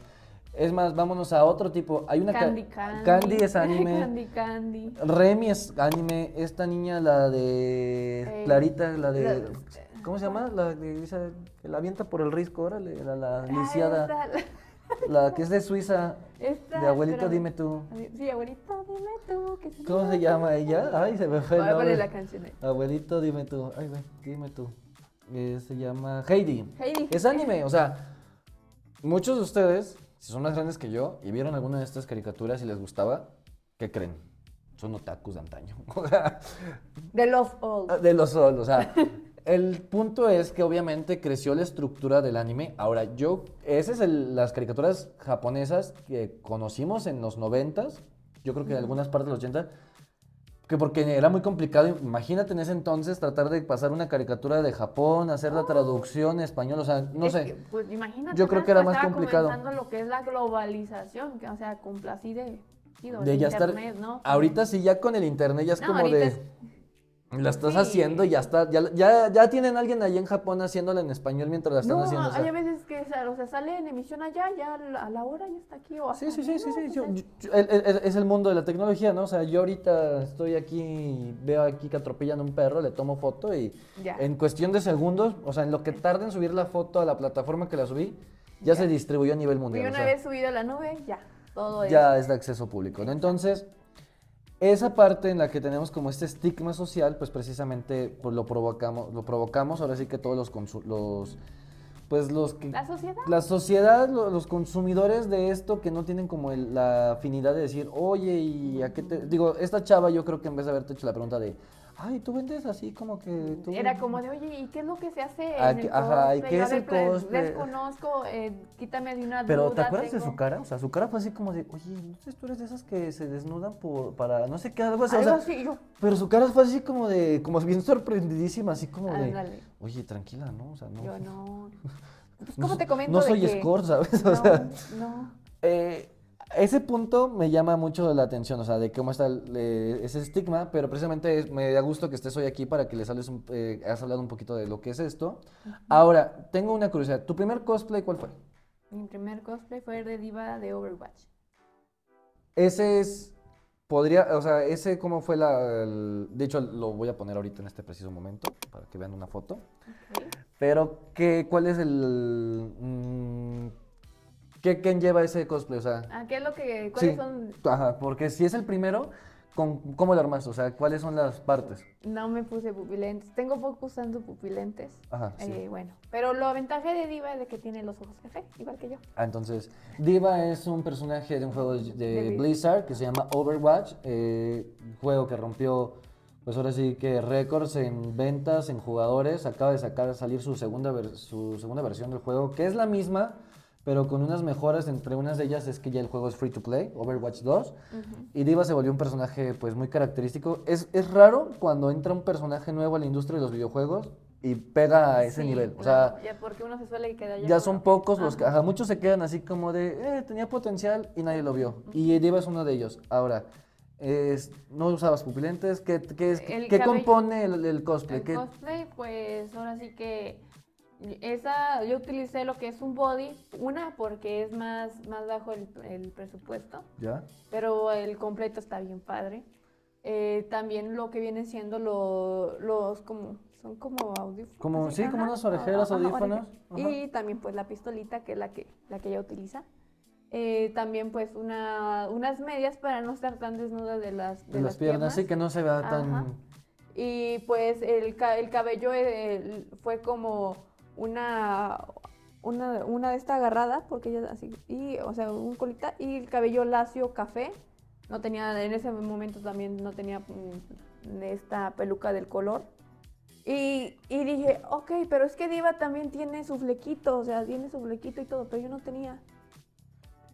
Es más, vámonos a otro tipo. Hay una ca- Candy Candy. Candy es (laughs) anime. Candy Candy. Remy es anime. Esta niña, la de Eh, Clarita, la de. la- ¿Cómo se llama? La que la avienta por el risco, órale, la, la Ah, lisiada. esta- La que es de Suiza. De abuelito, espérame. dime tú. Sí, abuelito, dime tú. ¿Cómo se llama ella? Ay, se me fue el Voy a poner la canción ahí. Abuelito, dime tú. Ay, güey, dime tú. Eh, se llama Heidi. Heidi. Es anime, o sea, muchos de ustedes, si son más grandes que yo y vieron alguna de estas caricaturas y les gustaba, ¿qué creen? Son otakus de antaño. (laughs) O sea, De Love All. de los sol, o sea, el punto es que obviamente creció la estructura del anime. Ahora, yo, esas son las caricaturas japonesas que conocimos en los noventas, yo creo que en algunas partes de los 80, que porque era muy complicado, imagínate en ese entonces tratar de pasar una caricatura de Japón, hacer la traducción en español, o sea, no Es sé. que, pues imagínate. Yo creo que era más complicado. lo que es la globalización, que, o sea, cumple así de. de ya estar. internet, ¿no? Ahorita sí, ya con el internet ya es No, como de. es- La estás Sí. haciendo y ya está. Ya, ya, ya tienen alguien allá en Japón haciéndola en español mientras la están No, haciendo. o sea. hay veces que o sea, sale en emisión allá, ya a la- hora ya está aquí. O Sí, sí, sí, sí, sí. yo- yo- el- el- es el mundo de la tecnología, ¿no? O sea, yo ahorita estoy aquí, veo aquí que atropellan a un perro, le tomo foto y Ya. en cuestión de segundos, o sea, en lo que tarda en subir la foto a la plataforma que la subí, ya, Ya. se distribuyó a nivel Y mundial. o una sea, vez subido a la nube, ya. Todo ya es de acceso público, ¿no? Entonces, esa parte en la que tenemos como este estigma social, pues precisamente pues, lo provocamos, lo provocamos, ahora sí que todos los, los pues los que La sociedad. la sociedad, lo- los consumidores de esto que no tienen como el- la afinidad de decir, oye, ¿y a qué te...? Digo, esta chava yo creo que en vez de haberte hecho la pregunta de, ay, ¿tú vendes así como que tú...? Era como de, oye, ¿y qué es lo que se hace Ah, en el ajá, ¿y qué es el cosplay? Desconozco, eh, quítame de una Pero, duda. ¿te acuerdas de su cara? O sea, su cara fue así como de, oye, entonces tú eres de esas que se desnudan por, para no sé qué, algo así. o sea, así, yo, pero su cara fue así como de, como bien sorprendidísima, así como de, ándale. oye, tranquila, ¿no? O sea, no... Yo (laughs) no. (laughs) Pues, no ¿cómo te comento? No de soy que- score, ¿sabes? No, O sea... no. Eh, ese punto me llama mucho la atención, o sea, de cómo está el- eh, ese estigma, pero precisamente es- me da gusto que estés hoy aquí para que les hables, un- eh, has hablado un poquito de lo que es esto. Ahora, tengo una curiosidad, ¿tu primer cosplay cuál fue? Mi primer cosplay fue de diva de Overwatch. Ese es, podría, o sea, ese cómo fue la, el- de hecho lo voy a poner ahorita en este preciso momento, para que vean una foto, pero ¿qué, ¿cuál es el, mm, qué, quién lleva ese cosplay? O sea, Ah, ¿Qué es lo que, cuáles Sí. son? Ajá, porque si es el primero, ¿con, ¿cómo lo armaste? O sea, ¿cuáles son las partes? No me puse pupilentes. Tengo poco usando pupilentes. Ajá, sí. Eh, bueno, pero lo ventaja de Diva es de que tiene los ojos café, igual que yo. Ah, entonces, Diva es un personaje de un juego de, de Blizzard. Que se llama Overwatch, eh, juego que rompió, pues ahora sí que récords en ventas, en jugadores. Acaba de sacar, salir su segunda, su segunda versión del juego, que es la misma, pero con unas mejoras. Entre unas de ellas es que ya el juego es free to play, Overwatch 2. Y Diva se volvió un personaje pues muy característico. Es, es raro cuando entra un personaje nuevo a la industria de los videojuegos y pega a ese Sí, nivel. O sea, ya porque uno se suele quedar ya son con- pocos los que, Ajá. muchos se quedan así como de, eh, tenía potencial y nadie lo vio. Y Diva es uno de ellos. Ahora, es, no usabas pupilentes, ¿qué, qué, es- El qué cabello- compone el, el cosplay? El ¿Qué- cosplay, pues ahora sí que esa, yo utilicé lo que es un body, una porque es más, más bajo el, el presupuesto, ¿Ya? pero el completo está bien padre. Eh, también lo que vienen siendo lo- los como, son como audífonos. Como- así, sí, como unas orejeras, ajá, audífonos. Y también pues la pistolita que es la que, la que ella utiliza. Eh, también pues una, unas medias para no estar tan desnuda de las, De, las piernas, sí, que no se vea tan... Y pues el, el cabello eh, fue como una, una, una de esta agarrada, porque ella así, y, o sea, un colita, y el cabello lacio café. No tenía, en ese momento también no tenía mm, esta peluca del color. Y, y dije, ok, pero es que Diva también tiene su flequito, o sea, tiene su flequito y todo, pero yo no tenía.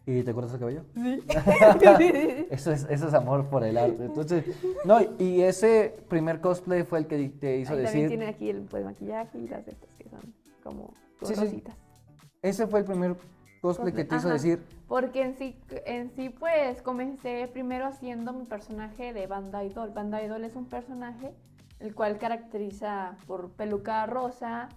¿Y te cortas el cabello? Sí. (laughs) Eso es, eso es amor por el arte. Entonces, no, y ese primer cosplay fue el que te hizo Ahí decir... también tienen aquí el pues, maquillaje y las estas que son como Sí, sí. rositas. Ese fue el primer cosplay que te hizo Ajá. decir... Porque en sí, en sí, pues comencé primero haciendo mi personaje de Banda Idol. Banda Idol es un personaje el cual caracteriza por peluca rosa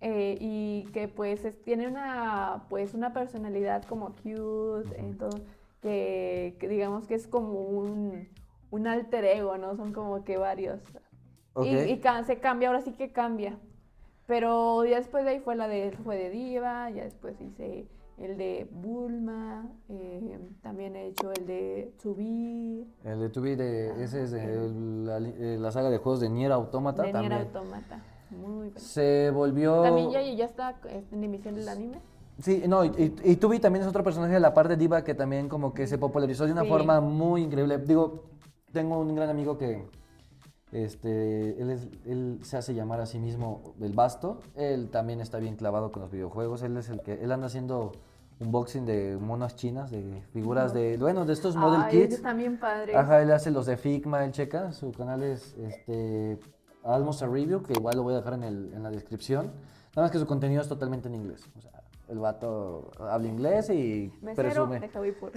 eh, y que pues es- tiene una pues una personalidad como cute, entonces que, que digamos que es como un, un alter ego, ¿no? Son como que varios. Ok. Y, y se cambia, ahora sí que cambia. Pero ya después de ahí fue la de, fue de Diva, ya después hice el de Bulma, eh, también he hecho el de Tsubi, El de Tubi de, ese es de el- la, eh, la saga de juegos de Nier Automata de también. Nier Automata. Muy bueno. Se volvió... También ya, ya está en emisión del anime. Sí, no, y, y, y Tubi también es otro personaje de la parte diva que también como que se popularizó de una Sí. forma muy increíble. Digo, tengo un gran amigo que Este, él, es- él se hace llamar a sí mismo el Basto. Él también está bien clavado con los videojuegos. Él es el que, él anda haciendo unboxing de monas chinas, de figuras de, bueno, de estos model kits. también padres. Ajá, él hace los de Figma, él checa. Su canal es este, Almost a Review, que igual lo voy a dejar en, el- en la descripción. Nada más que su contenido es totalmente en inglés. O sea, el vato habla inglés y Mesero, presume. deja por.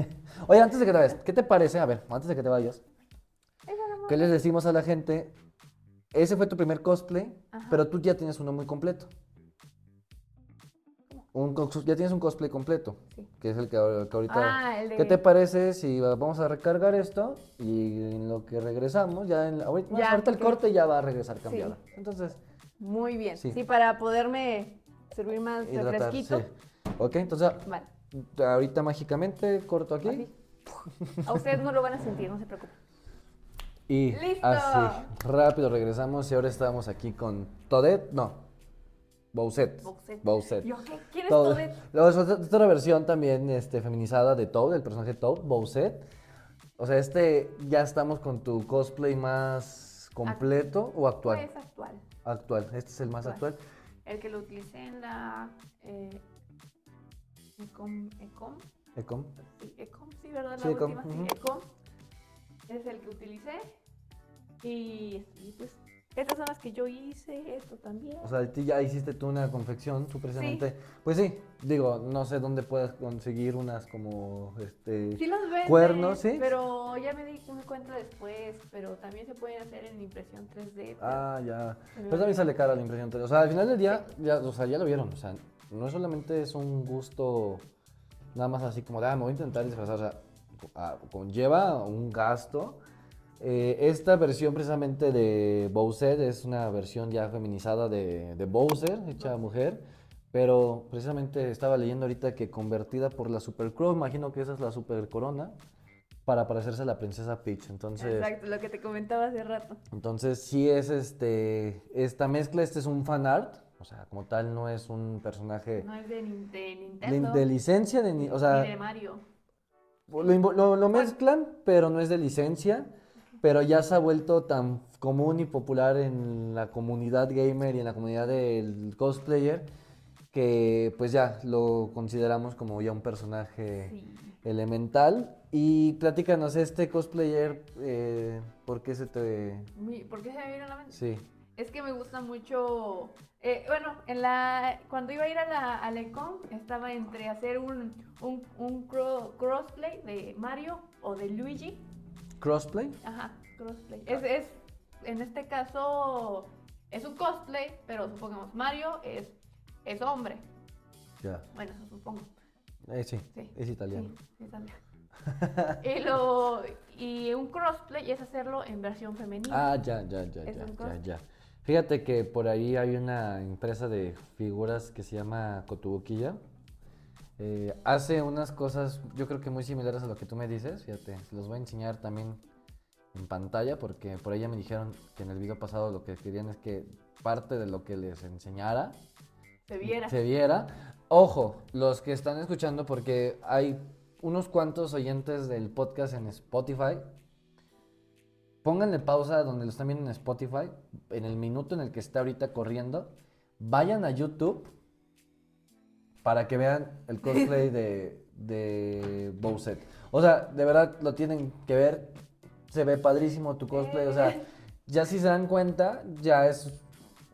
(laughs) Oye, antes de que te vayas, ¿qué te parece? A ver, antes de que te vayas, ¿qué les decimos a la gente? Ese fue tu primer cosplay, Ajá. pero tú ya tienes uno muy completo. Un ya tienes un cosplay completo, Sí. que es el que, ahor- que ahorita... Ah, el de. ¿Qué te parece si vamos a recargar esto y en lo que regresamos, ya en la- ahorita, Ya, ahorita el corte ya va a regresar Sí. cambiada? Entonces, Muy bien. Sí. Sí. para poderme servir más hidratar, refresquito. sí. Ok, entonces Vale. ahorita mágicamente corto aquí. A ustedes no lo van a sentir, no se preocupen. Y ¡Listo! así, rápido regresamos y ahora estamos aquí con Todet, no, Bowset. Yo, ¿qué? ¿Quién es? Luego es otra, otra versión también este, feminizada de Toad, el personaje Toad, Bowsette. O sea, este ya estamos con tu cosplay más completo o actual. Pues actual. Actual, este es el más Actual. actual. El que lo utilicé en la. Eh, Ecom. Ecom. Ecom. Sí, Ecom, sí, ¿verdad? La Sí, Ecom, última. Ecom. Es el que utilicé. Y, y pues, estas son las que yo hice, esto también. O sea, ti ya hiciste tú una confección, tú precisamente. Pues sí, digo, no sé dónde puedes conseguir unas como este. Sí los venden, cuernos, ¿sí? pero ya me di cuenta después, pero también se pueden hacer en impresión 3D. pero- Ah, ya. Pero también olvidó. sale cara la impresión 3D. O sea, al final del día, ya, o sea, ya lo vieron. O sea, no solamente es un gusto nada más así como ah, me voy a intentar disfrazar. O sea, conlleva un gasto. Eh, esta versión precisamente de Bowser es una versión ya feminizada de, de Bowser, hecha mujer. Pero precisamente estaba leyendo ahorita que convertida por la Super Crow, imagino que esa es la Super Corona, para parecerse a la princesa Peach. Entonces, Exacto, lo que te comentaba hace rato. entonces, sí es este. Esta mezcla, este es un fan art. O sea, como tal, no es un personaje No es de, Nin- de de, Nintendo. de licencia. De, o sea, ni de Mario. Lo, invo- lo- lo mezclan, pero no es de licencia. Pero ya se ha vuelto tan común y popular en la comunidad gamer y en la comunidad del cosplayer que, pues ya lo consideramos como ya un personaje Sí. elemental. Y platícanos, este cosplayer, eh, ¿por qué se te.? ¿Por qué se me vino a la mente? Sí. Es que me gusta mucho. eh, bueno, en la, cuando iba a ir a la, a la Econ, estaba entre hacer un, un, un cro- crossplay de Mario o de Luigi. ¿Crossplay? Ajá, crossplay. Es, es, en este caso, es un cosplay, pero supongamos Mario es, es hombre. Ya. Bueno, eso supongo. Eh, sí, Sí. es italiano. Sí, es italiano. y, lo, y un crossplay es hacerlo en versión femenina. Ah, ya, ya, ya, Es ya, ya, ya. Fíjate que por ahí hay una empresa de figuras que se llama Cotuboquilla. Eh, hace unas cosas, yo creo que muy similares a lo que tú me dices. Fíjate, se los voy a enseñar también en pantalla porque por ahí ya me dijeron que en el video pasado lo que querían es que parte de lo que les enseñara se viera. se viera. Ojo, los que están escuchando, porque hay unos cuantos oyentes del podcast en Spotify. Pónganle pausa donde lo están viendo en Spotify, en el minuto en el que está ahorita corriendo. Vayan a YouTube para que vean el cosplay de, de Bowser. O sea, de verdad lo tienen que ver. Se ve padrísimo tu cosplay. O sea, ya si se dan cuenta, ya es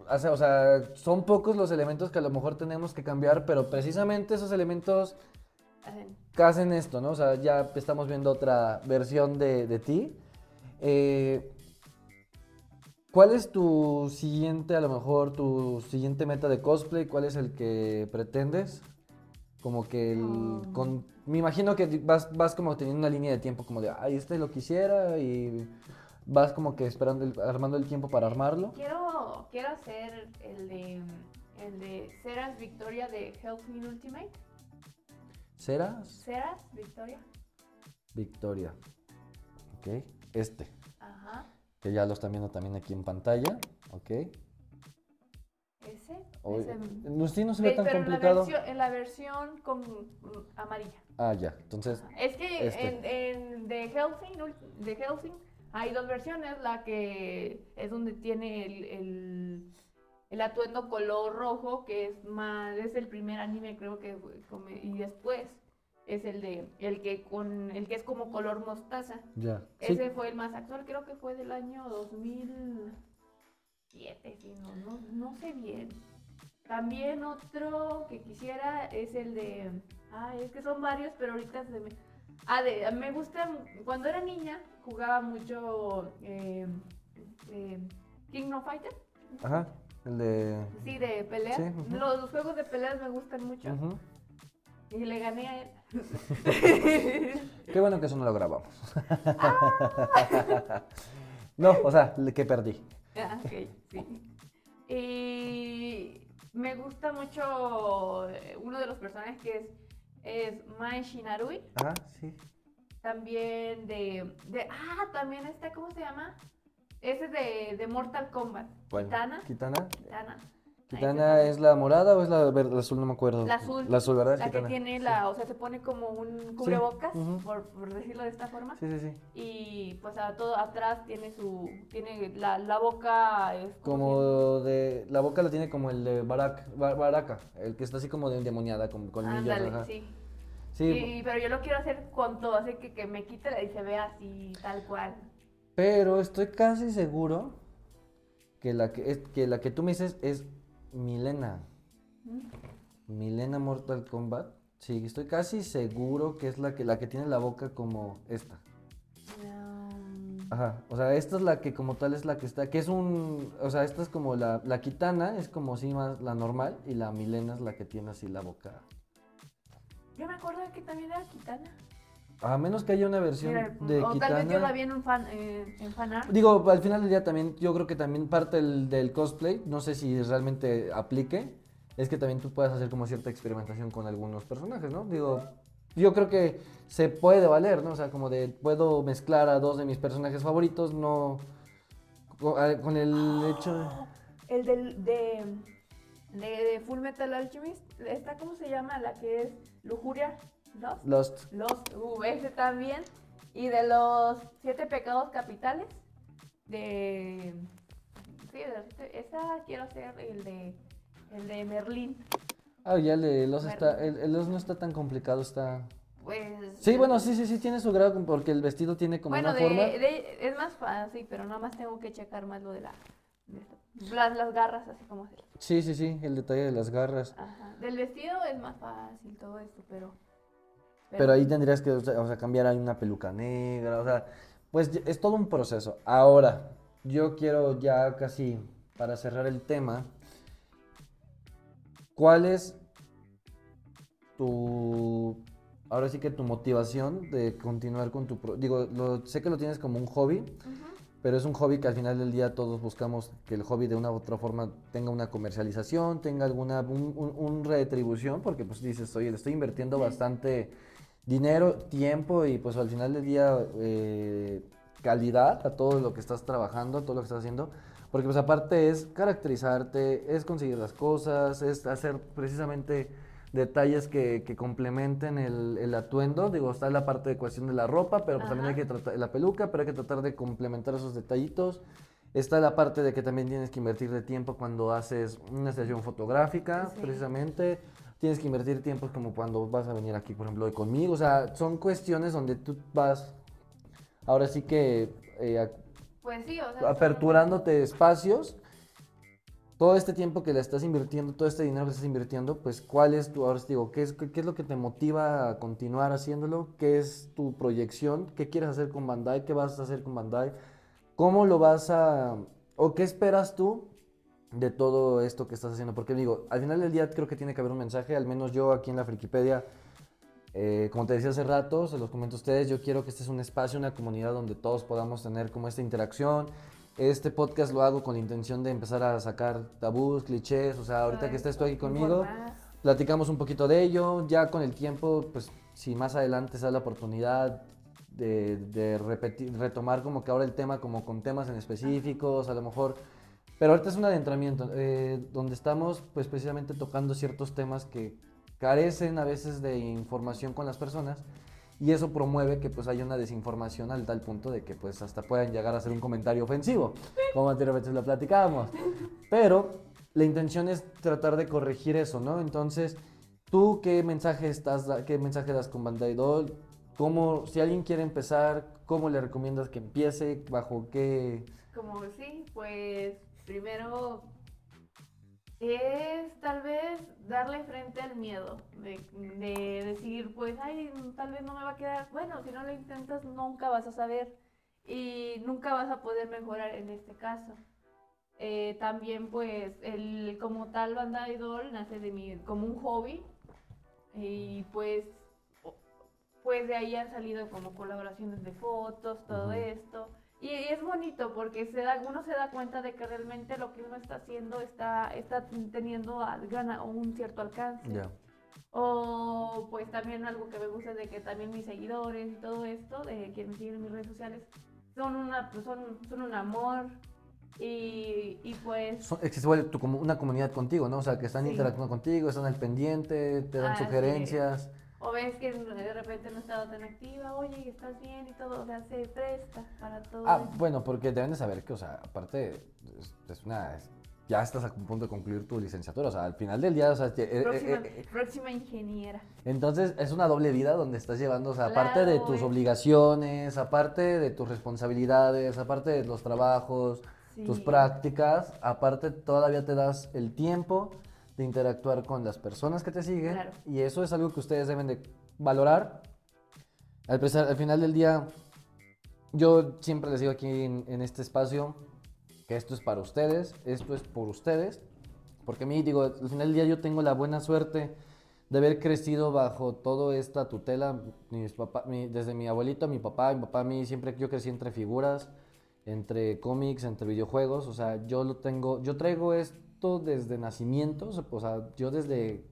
o sea, son pocos los elementos que a lo mejor tenemos que cambiar, pero precisamente esos elementos Hacen- esto, ¿no? O sea, ya estamos viendo otra versión de, de ti. Eh, ¿Cuál es tu siguiente, a lo mejor, tu siguiente meta de cosplay? ¿Cuál es el que pretendes? Como que el, Um. con, me imagino que vas, vas como teniendo una línea de tiempo como de, ay, este lo quisiera y vas como que esperando, el- armando el tiempo para armarlo. Quiero, quiero hacer el de, el de Ceras Victoria de Hellsing Ultimate. ¿Serás? Ceras Victoria. Victoria. Ok. Este. Ajá. Que ya lo están viendo también aquí en pantalla. Ok. Ese. Hoy- ese- no, sí, no se ve tan pero en la, complicado. versión, en la versión con mm, amarilla. Ah, ya. Entonces, Es que Este. en, en de Helsing, Helsing hay dos versiones, la que es donde tiene el, el, el atuendo color rojo, que es más, es el primer anime creo que, y después es el de, el que con, el que es como color mostaza. Ya. Sí. Ese fue el más actual, creo que fue del año 2007, si no, no, no sé bien. También otro que quisiera es el de, ah, es que son varios, pero ahorita se me, ah, de, me gusta, cuando era niña jugaba mucho eh, eh, King of Fighter, Ajá. El de. sí, de peleas. Sí, los, los juegos de peleas me gustan mucho Ujú. y le gané a él. Qué bueno que eso no lo grabamos. no, o sea, que perdí. Ah, ok, sí. Y me gusta mucho eh, uno de los personajes que es, es Mai Shinarui. Ajá, sí. También de, de. Ah, también está, ¿cómo se llama? Ese de, de Mortal Kombat. ¿Cuál? Kitana. Kitana. Kitana. Ahí ¿Kitana está. es la morada o es la, verde, la azul? No me acuerdo. La azul. La azul, ¿verdad? La que tiene la, o sea, se pone como un cubrebocas, por, por decirlo de esta forma. Sí, sí, sí. Y pues a todo atrás tiene su, tiene la, la boca es Como de. La boca la tiene como el de Barak, Ba- Baraka, el que está así como de endemoniada, con colmillos. Ajá. sí. Sí, Sí, pero yo lo quiero hacer con todo, así que que me quite y se vea así, tal cual. pero estoy casi seguro que la que, es, que la que tú me dices es Milena. Milena Mortal Kombat. Sí, estoy casi seguro que es la que, la que tiene la boca como esta. Mm, Ajá, o sea, esta es la que como tal es la que está, que es un, o sea, esta es como la, la kitana, es como si más la normal, y la milena es la que tiene así la boca. Yo me acuerdo de que también era Kitana. A menos que haya una versión Mira, de o tal vez yo la vi en un fan, eh, en. Digo, al final del día también, yo creo que también parte del, del cosplay, no sé si realmente aplique, es que también tú puedas hacer como cierta experimentación con algunos personajes, ¿no? Digo, yo creo que se puede valer, ¿no? O sea, como de, puedo mezclar a dos de mis personajes favoritos, no... Con el hecho de... (gasps) El del, de, de, de Full Metal Alchemist, esta, ¿cómo se llama? La que es Lujuria, Lost. Lost. Lost, uh, ese también. Y de los siete pecados capitales, de... Sí, de los siete- esa quiero hacer el de, el de Merlín. Ah, ya el de Lost está, el, el Lost no está tan complicado, está... Pues... Sí, bueno, sí, sí, sí, tiene su grado, porque el vestido tiene como Bueno, una de, forma... de- es más fácil, pero nada más tengo que checar más lo de la... de las, las garras, así como se... Sí, sí, sí, el detalle de las garras. Ajá. Del vestido es más fácil todo esto, pero... Pero ahí tendrías que, o sea, cambiar ahí una peluca negra, o sea, pues es todo un proceso. Ahora, yo quiero ya casi para cerrar el tema, ¿cuál es tu, ahora sí que tu motivación de continuar con tu, pro- digo, lo- sé que lo tienes como un hobby, pero es un hobby que al final del día todos buscamos que el hobby de una u otra forma tenga una comercialización, tenga alguna un, un- un retribución, porque pues dices, oye, le estoy invirtiendo bastante dinero, tiempo y pues al final del día eh, calidad a todo lo que estás trabajando, a todo lo que estás haciendo. Porque pues aparte es caracterizarte, es conseguir las cosas, es hacer precisamente detalles que, que complementen el, el atuendo. Digo, está la parte de cuestión de la ropa, pero pues también hay que tratar la peluca, pero hay que tratar de complementar esos detallitos. Está la parte de que también tienes que invertir de tiempo cuando haces una sesión fotográfica, Sí. precisamente. Tienes que invertir tiempo como cuando vas a venir aquí, por ejemplo, hoy conmigo. O sea, son cuestiones donde tú vas, ahora sí que eh, Pues sí, o sea... aperturándote espacios. Todo este tiempo que le estás invirtiendo, todo este dinero que estás invirtiendo, pues cuál es tu, ahora sí digo, ¿qué es, qué es lo que te motiva a continuar haciéndolo? ¿Qué es tu proyección? ¿Qué quieres hacer con Bandai? ¿Qué vas a hacer con Bandai? ¿Cómo lo vas a, o qué esperas tú de todo esto que estás haciendo? Porque digo, al final del día creo que tiene que haber un mensaje, al menos yo aquí en la Frikipedia, eh, como te decía hace rato, se los comento a ustedes, yo quiero que este es un espacio, una comunidad donde todos podamos tener como esta interacción. Este podcast lo hago con la intención de empezar a sacar tabús, clichés, o sea, ahorita que estés tú aquí conmigo, platicamos un poquito de ello, ya con el tiempo, pues si más adelante se da la oportunidad de, de repetir, retomar como que ahora el tema como con temas en específicos, a lo mejor, pero ahorita es un adentramiento, eh, donde estamos pues precisamente tocando ciertos temas que carecen a veces de información con las personas y eso promueve que pues haya una desinformación al tal punto de que pues hasta puedan llegar a hacer un comentario ofensivo, como anteriormente lo platicábamos. Pero la intención es tratar de corregir eso, ¿no? Entonces, ¿tú qué mensaje, estás, qué mensaje das con Banda Idol? ¿Cómo, si alguien quiere empezar, cómo le recomiendas que empiece? ¿Bajo qué...? Como sí, pues primero es tal vez darle frente al miedo, de, de, decir, pues, ay, tal vez no me va a quedar, bueno, si no lo intentas nunca vas a saber y nunca vas a poder mejorar en este caso. Eh, también, pues, el, como tal banda idol nace de mí como un hobby y pues, pues de ahí han salido como colaboraciones de fotos, todo esto. Y, es bonito porque se da, uno se da cuenta de que realmente lo que uno está haciendo está, está teniendo un cierto alcance. O pues también algo que me gusta de que también mis seguidores y todo esto, de quienes me siguen en mis redes sociales, son, una, pues, son, son un amor. Y, y pues... es que se vuelve como una comunidad contigo, ¿no? O sea, que están interactuando contigo, están al pendiente, te dan sugerencias o ves que de repente no estado tan activa, oye, estás bien y todo, o sea, se presta para todo. Ah, bueno, porque deben de saber que, o sea, aparte, es, una. ya estás a punto de concluir tu licenciatura, o sea, al final del día, o sea, eh, eh, próxima, eh, próxima ingeniera. Entonces, es una doble vida donde estás llevando, o sea, aparte de tus obligaciones, aparte de tus responsabilidades, aparte de los trabajos, tus prácticas, aparte todavía te das el tiempo de interactuar con las personas que te siguen. Y eso es algo que ustedes deben de valorar. Al, al final del día, yo siempre les digo aquí en, este espacio que esto es para ustedes, esto es por ustedes. Porque a mí, digo, al final del día yo tengo la buena suerte de haber crecido bajo toda esta tutela, mis papá, desde mi abuelito, mi papá, mi papá a mí, siempre yo crecí entre figuras, entre cómics, entre videojuegos, o sea, yo lo tengo, yo traigo desde nacimiento, o sea, yo desde,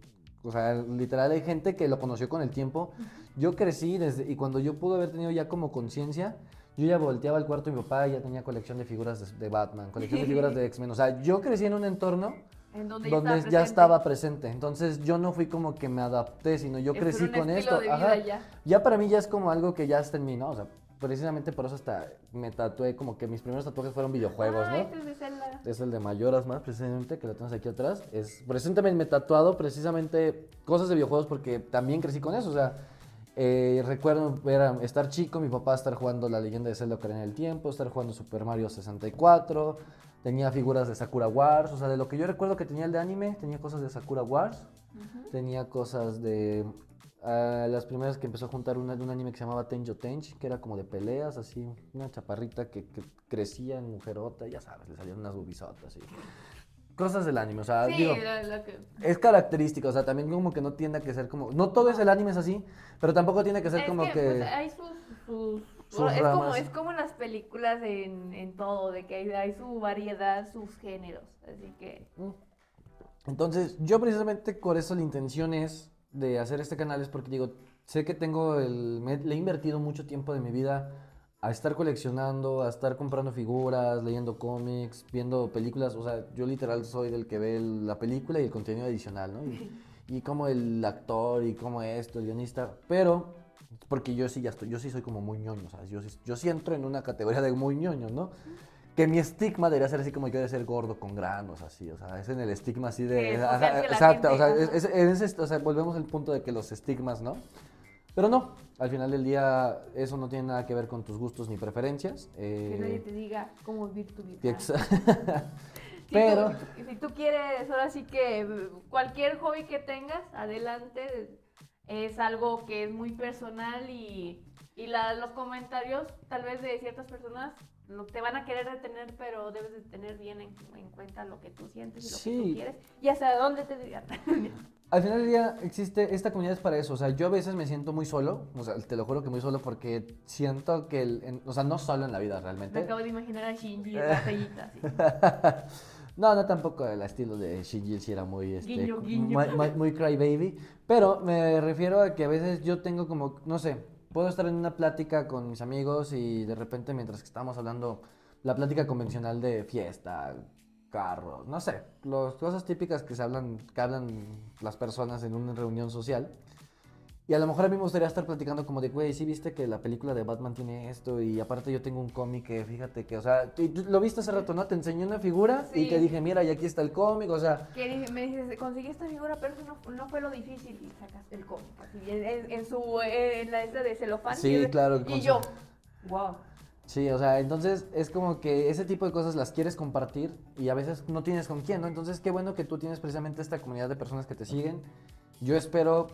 o sea, literal hay gente que lo conoció con el tiempo. Yo crecí desde, y cuando yo pude haber tenido ya como conciencia, yo ya volteaba al cuarto de mi papá y ya tenía colección de figuras de, Batman, colección de figuras de X-Men. O sea, yo crecí en un entorno donde, ya, estaba presente. Entonces yo no fui como que me adapté, sino yo crecí con esto. Ya. ya. para mí ya es como algo que ya está en mí, ¿no? O sea, precisamente por eso hasta me tatué, como que mis primeros tatuajes fueron videojuegos, ¿no? Este es, es el de Mayoras más, precisamente, que lo tenemos aquí atrás. Es, recientemente me he tatuado precisamente cosas de videojuegos porque también crecí con eso, o sea, eh, recuerdo estar chico, mi papá estar jugando La Leyenda de Zelda Ocarina del Tiempo, estar jugando Super Mario 64, tenía figuras de Sakura Wars, o sea, de lo que yo recuerdo que tenía el de anime, tenía cosas de Sakura Wars, tenía cosas de las primeras que empezó a juntar una de un anime que se llamaba Tenjo Tenchi, que era como de peleas, así, una chaparrita que, crecía en mujerota, ya sabes, le salían unas bubisotas y cosas del anime, o sea, digo, es característico, o sea, también como que no tiende a que ser como, no todo es el anime es así, pero tampoco tiene que ser como que... Pues, hay sus, es, como, es como las películas en, en todo, de que hay, hay, su variedad, sus géneros, así que... Mm. Entonces, yo precisamente por eso la intención es de hacer este canal es porque digo, sé que tengo el, le he invertido mucho tiempo de mi vida a estar coleccionando, a estar comprando figuras, leyendo cómics, viendo películas, o sea, yo literal soy del que ve la película y el contenido adicional, ¿no? Y, y como el actor y como esto, el guionista, pero porque yo sí ya estoy, yo sí soy como muy ñoño, sea, yo, yo sí entro en una categoría de muy ñoño, ¿no? Que mi estigma debería ser así como yo de ser gordo con granos, así, o sea, es en el estigma así de... exacto, o sea, es, o sea, volvemos al punto de que los estigmas, ¿no? Pero no, al final del día eso no tiene nada que ver con tus gustos ni preferencias. Eh, que nadie te diga cómo vivir tu vida. (laughs) (laughs) Pero... si tú quieres, ahora sí que cualquier hobby que tengas, adelante, es algo que es muy personal y, y los comentarios tal vez de ciertas personas te van a querer detener, pero debes de tener bien en, cuenta lo que tú sientes y lo que tú quieres y hasta dónde te (laughs) Al final del día existe, esta comunidad es para eso, o sea, yo a veces me siento muy solo, o sea, te lo juro que muy solo porque siento que, el, o sea, no solo en la vida realmente. Me acabo de imaginar a Shinji en la (laughs) No, no tampoco el estilo de Shinji si era muy, este, Muy, muy crybaby, pero me refiero a que a veces yo tengo como, no sé, puedo estar en una plática con mis amigos y de repente mientras que estamos hablando la plática convencional de fiesta, carros, no sé, las cosas típicas que se hablan, que hablan las personas en una reunión social. Y a lo mejor a mí me gustaría estar platicando como de, güey, sí viste que la película de Batman tiene esto y aparte yo tengo un cómic que fíjate que, o sea, lo viste hace rato, ¿no? Te enseñé una figura y te dije, mira, y aquí está el cómic, o sea, Que dije- me dices, conseguí esta figura, pero eso no, no fue lo difícil. Y sacaste el cómic, así, en, en- en su, en la esta de celofán. Sí, y, claro, Y yo, wow. Sí, o sea, entonces es como que ese tipo de cosas las quieres compartir y a veces no tienes con quién, ¿no? Entonces qué bueno que tú tienes precisamente esta comunidad de personas que te siguen. Yo espero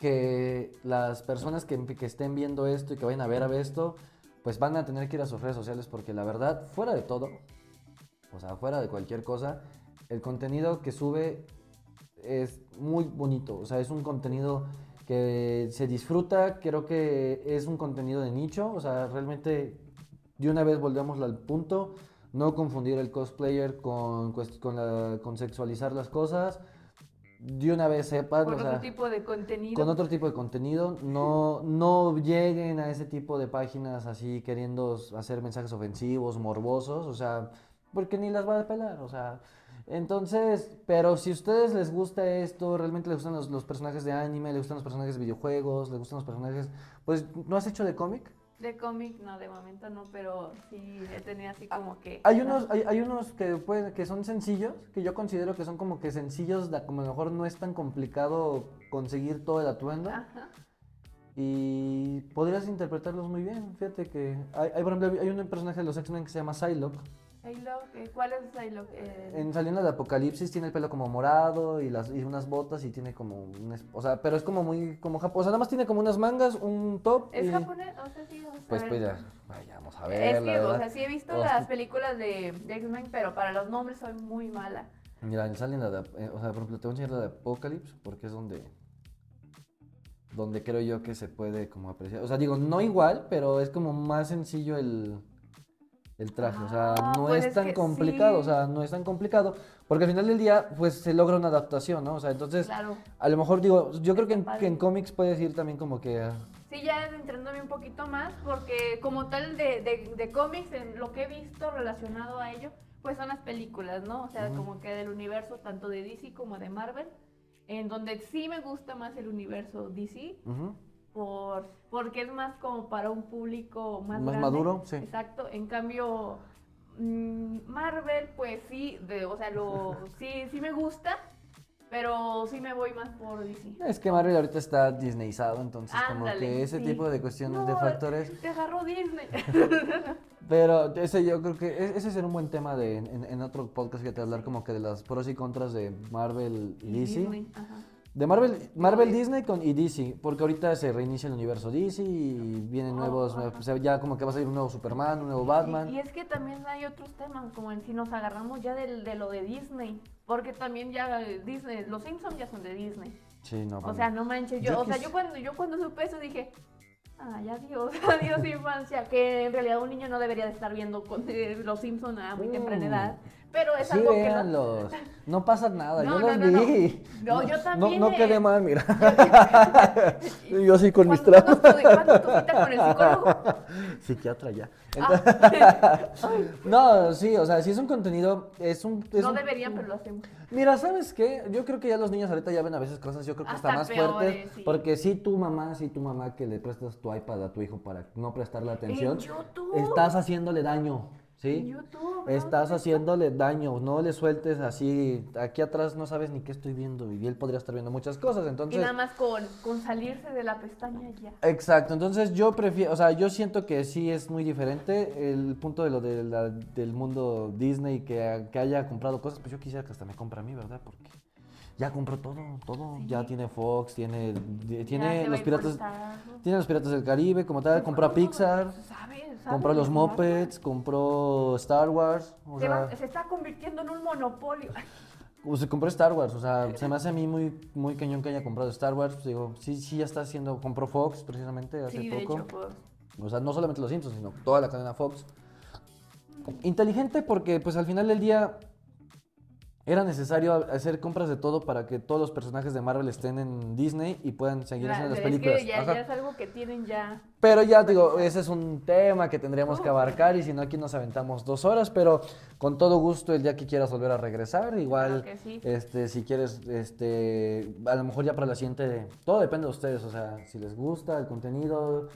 que las personas que, estén viendo esto y que vayan a ver a esto, pues van a tener que ir a sus redes sociales porque la verdad, fuera de todo, o sea, fuera de cualquier cosa, el contenido que sube es muy bonito, o sea, es un contenido que se disfruta, creo que es un contenido de nicho, o sea, realmente de una vez volvemos al punto, no confundir el cosplayer con, con sexualizar las cosas, de una vez sepan, o otro sea, tipo de contenido. con otro tipo de contenido, no, no lleguen a ese tipo de páginas así queriendo hacer mensajes ofensivos, morbosos, o sea, porque ni las va a pelar, o sea, entonces, pero si a ustedes les gusta esto, realmente les gustan los, los personajes de anime, les gustan los personajes de videojuegos, les gustan los personajes, pues, ¿no has hecho de cómic? De cómic, no, de momento no, pero sí he tenido así como que. Hay unos, hay, hay unos que, pueden, que son sencillos, que yo considero que son como que sencillos, como a lo mejor no es tan complicado conseguir todo el atuendo. Ajá. Y podrías interpretarlos muy bien. Fíjate que hay, hay, por ejemplo, hay un personaje de los X-Men que se llama Psylocke. Eh, ¿cuál es? Eh, En Saliendo de Apocalipsis tiene el pelo como morado y, las, y unas botas y tiene como un... O sea, pero es como muy... como O sea, nada más tiene como unas mangas, un top ¿Es y... japonés? O sea, sí, vamos a Pues, ver. pues ya, vayamos a ver, Es que, o sea, sí he visto Hostia. las películas de, de X-Men, pero para los nombres soy muy mala. Mira, en Saliendo de... eh, o sea, por ejemplo, te voy a enseñar la de Apocalypse porque es donde... Donde creo yo que se puede como apreciar. O sea, digo, no igual, pero es como más sencillo el... El traje, o sea, Ah, no pues es es tan que complicado, o sea, no es tan complicado, porque al final del día, pues se logra una adaptación, ¿no? O sea, entonces, Claro. a lo mejor digo, yo creo que en, que cómics puedes ir también como que... Sí, ya entrándome un poquito más, porque como tal de, de, de cómics, en lo que he visto relacionado a ello, pues son las películas, ¿no? O sea, como que del universo tanto de DC como de Marvel, en donde sí me gusta más el universo DC. Por, porque es más como para un público más, Más grande. maduro, sí. Exacto. En cambio, mm, Marvel, pues sí, de, o sea, lo, (laughs) sí, sí me gusta, pero sí me voy más por DC. Es que Marvel ahorita está Disneyizado, entonces como que ese sí. tipo de cuestiones, de factores... Te agarró Disney. (laughs) Pero ese yo creo que e- ese será un buen tema de en, en otro podcast que te hablar como que de las pros y contras de Marvel y DC. Disney, ajá. De Marvel, Marvel de- Disney con, y DC, porque ahorita se reinicia el universo DC y vienen nuevos, ajá. o sea, ya como que va a salir un nuevo Superman, un nuevo Batman. Y, y es que también hay otros temas, como en si nos agarramos ya del, de lo de Disney, porque también ya Disney, los Simpsons ya son de Disney. Sí, no. O sea, no manches, yo, Yo o sea, yo cuando yo cuando supe eso dije, ay, adiós, (laughs) adiós infancia, que en realidad un niño no debería de estar viendo con- eh, los Simpsons a muy temprana Mm. edad, pero es Sí, algo que no, véanlos. (laughs) No pasa nada, No, yo los no, vi. No, yo también, No, no eh. quedé mal, mira. yo así (laughs) con mis ¿Cuándo- traumas. cuándo tu- cuándo tu cita con el psicólogo? (laughs) Psiquiatra ya. Ah. No, sí, o sea, si es un contenido, es un... es no un- deberían, pero lo hacemos. Mira, ¿sabes qué? Yo creo que ya los niños ahorita ya ven a veces cosas, yo creo que hasta, Hasta más peores, fuertes. sí. Porque si tu mamá, si tu mamá que le prestas tu iPad a tu hijo para no prestarle atención, YouTube. estás haciéndole daño, En ¿sí? YouTube, ¿no? Estás haciéndole daño, no le sueltes así, aquí atrás no sabes ni qué estoy viendo y él podría estar viendo muchas cosas, Y entonces... nada más con, con salirse de la pestaña ya. Exacto, entonces yo prefiero, o sea, yo siento que sí es muy diferente el punto de lo de la- del mundo Disney que, que haya comprado cosas, pues yo quisiera que hasta me compre a mí, ¿verdad? Porque ya compró todo, todo, Sí. ya tiene Fox, tiene, tiene los ir piratas, tiene los piratas del Caribe como tal, compró a Pixar, ¿Sabe? ¿Sabe compró los Muppets, compró Star Wars, o Se, va- sea, se está convirtiendo en un monopolio. (laughs) o se compró Star Wars, o sea, se me hace a mí muy, muy cañón que haya comprado Star Wars, pues digo, sí, sí ya está haciendo, compró Fox precisamente hace Sí, de poco. hecho. O sea, no solamente los Simpsons, sino toda la cadena Fox. Inteligente porque, pues al final del día, era necesario hacer compras de todo para que todos los personajes de Marvel estén en Disney y puedan seguir Claro, haciendo las pero es películas. que ya, ya es algo que tienen ya. Pero ya digo, ese es un tema que tendríamos que abarcar y si no aquí nos aventamos dos horas, pero con todo gusto el día que quieras volver a regresar, igual, Claro que sí. este, si quieres, este, a lo mejor ya para la siguiente, todo depende de ustedes, o sea, si les gusta el contenido.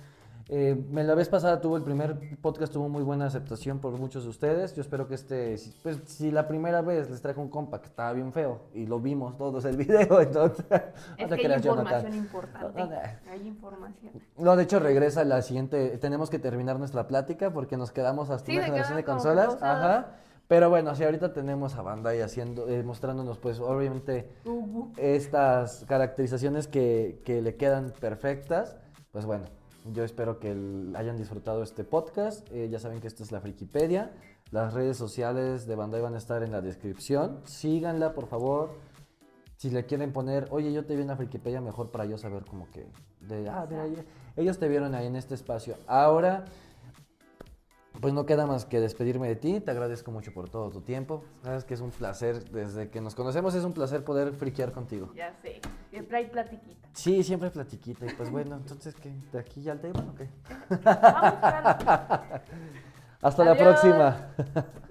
Eh, la vez pasada tuvo el primer podcast, tuvo muy buena aceptación por muchos de ustedes. Yo espero que este, si- pues si la primera vez les traje un compa que estaba bien feo y lo vimos todos el (laughs) video, entonces Es que hay información importante. No, no, no. Hay información. No, de hecho regresa la siguiente. Tenemos que terminar nuestra plática porque nos quedamos hasta Sí, una generación de consolas. Ajá. Pero bueno, si ahorita tenemos a Bandai haciendo, eh, mostrándonos, pues obviamente estas caracterizaciones que, que le quedan perfectas. Pues bueno, yo espero que el- hayan disfrutado este podcast. Eh, ya saben que esto es la Frikipedia. Las redes sociales de Bandai van a estar en la descripción. Síganla, por favor. Si le quieren poner, oye, yo te vi en la Frikipedia, mejor para yo saber como que, de, ah, mira, ellos te vieron ahí en este espacio. Ahora, pues no queda más que despedirme de ti. Te agradezco mucho por todo tu tiempo. Sabes que es un placer, desde que nos conocemos es un placer poder friquear contigo. Ya sé. Siempre hay platiquita. Sí, siempre platiquita. Y pues bueno, entonces, ¿qué? ¿De aquí ya al tema o qué? Vamos. (laughs) Hasta la próxima. (laughs)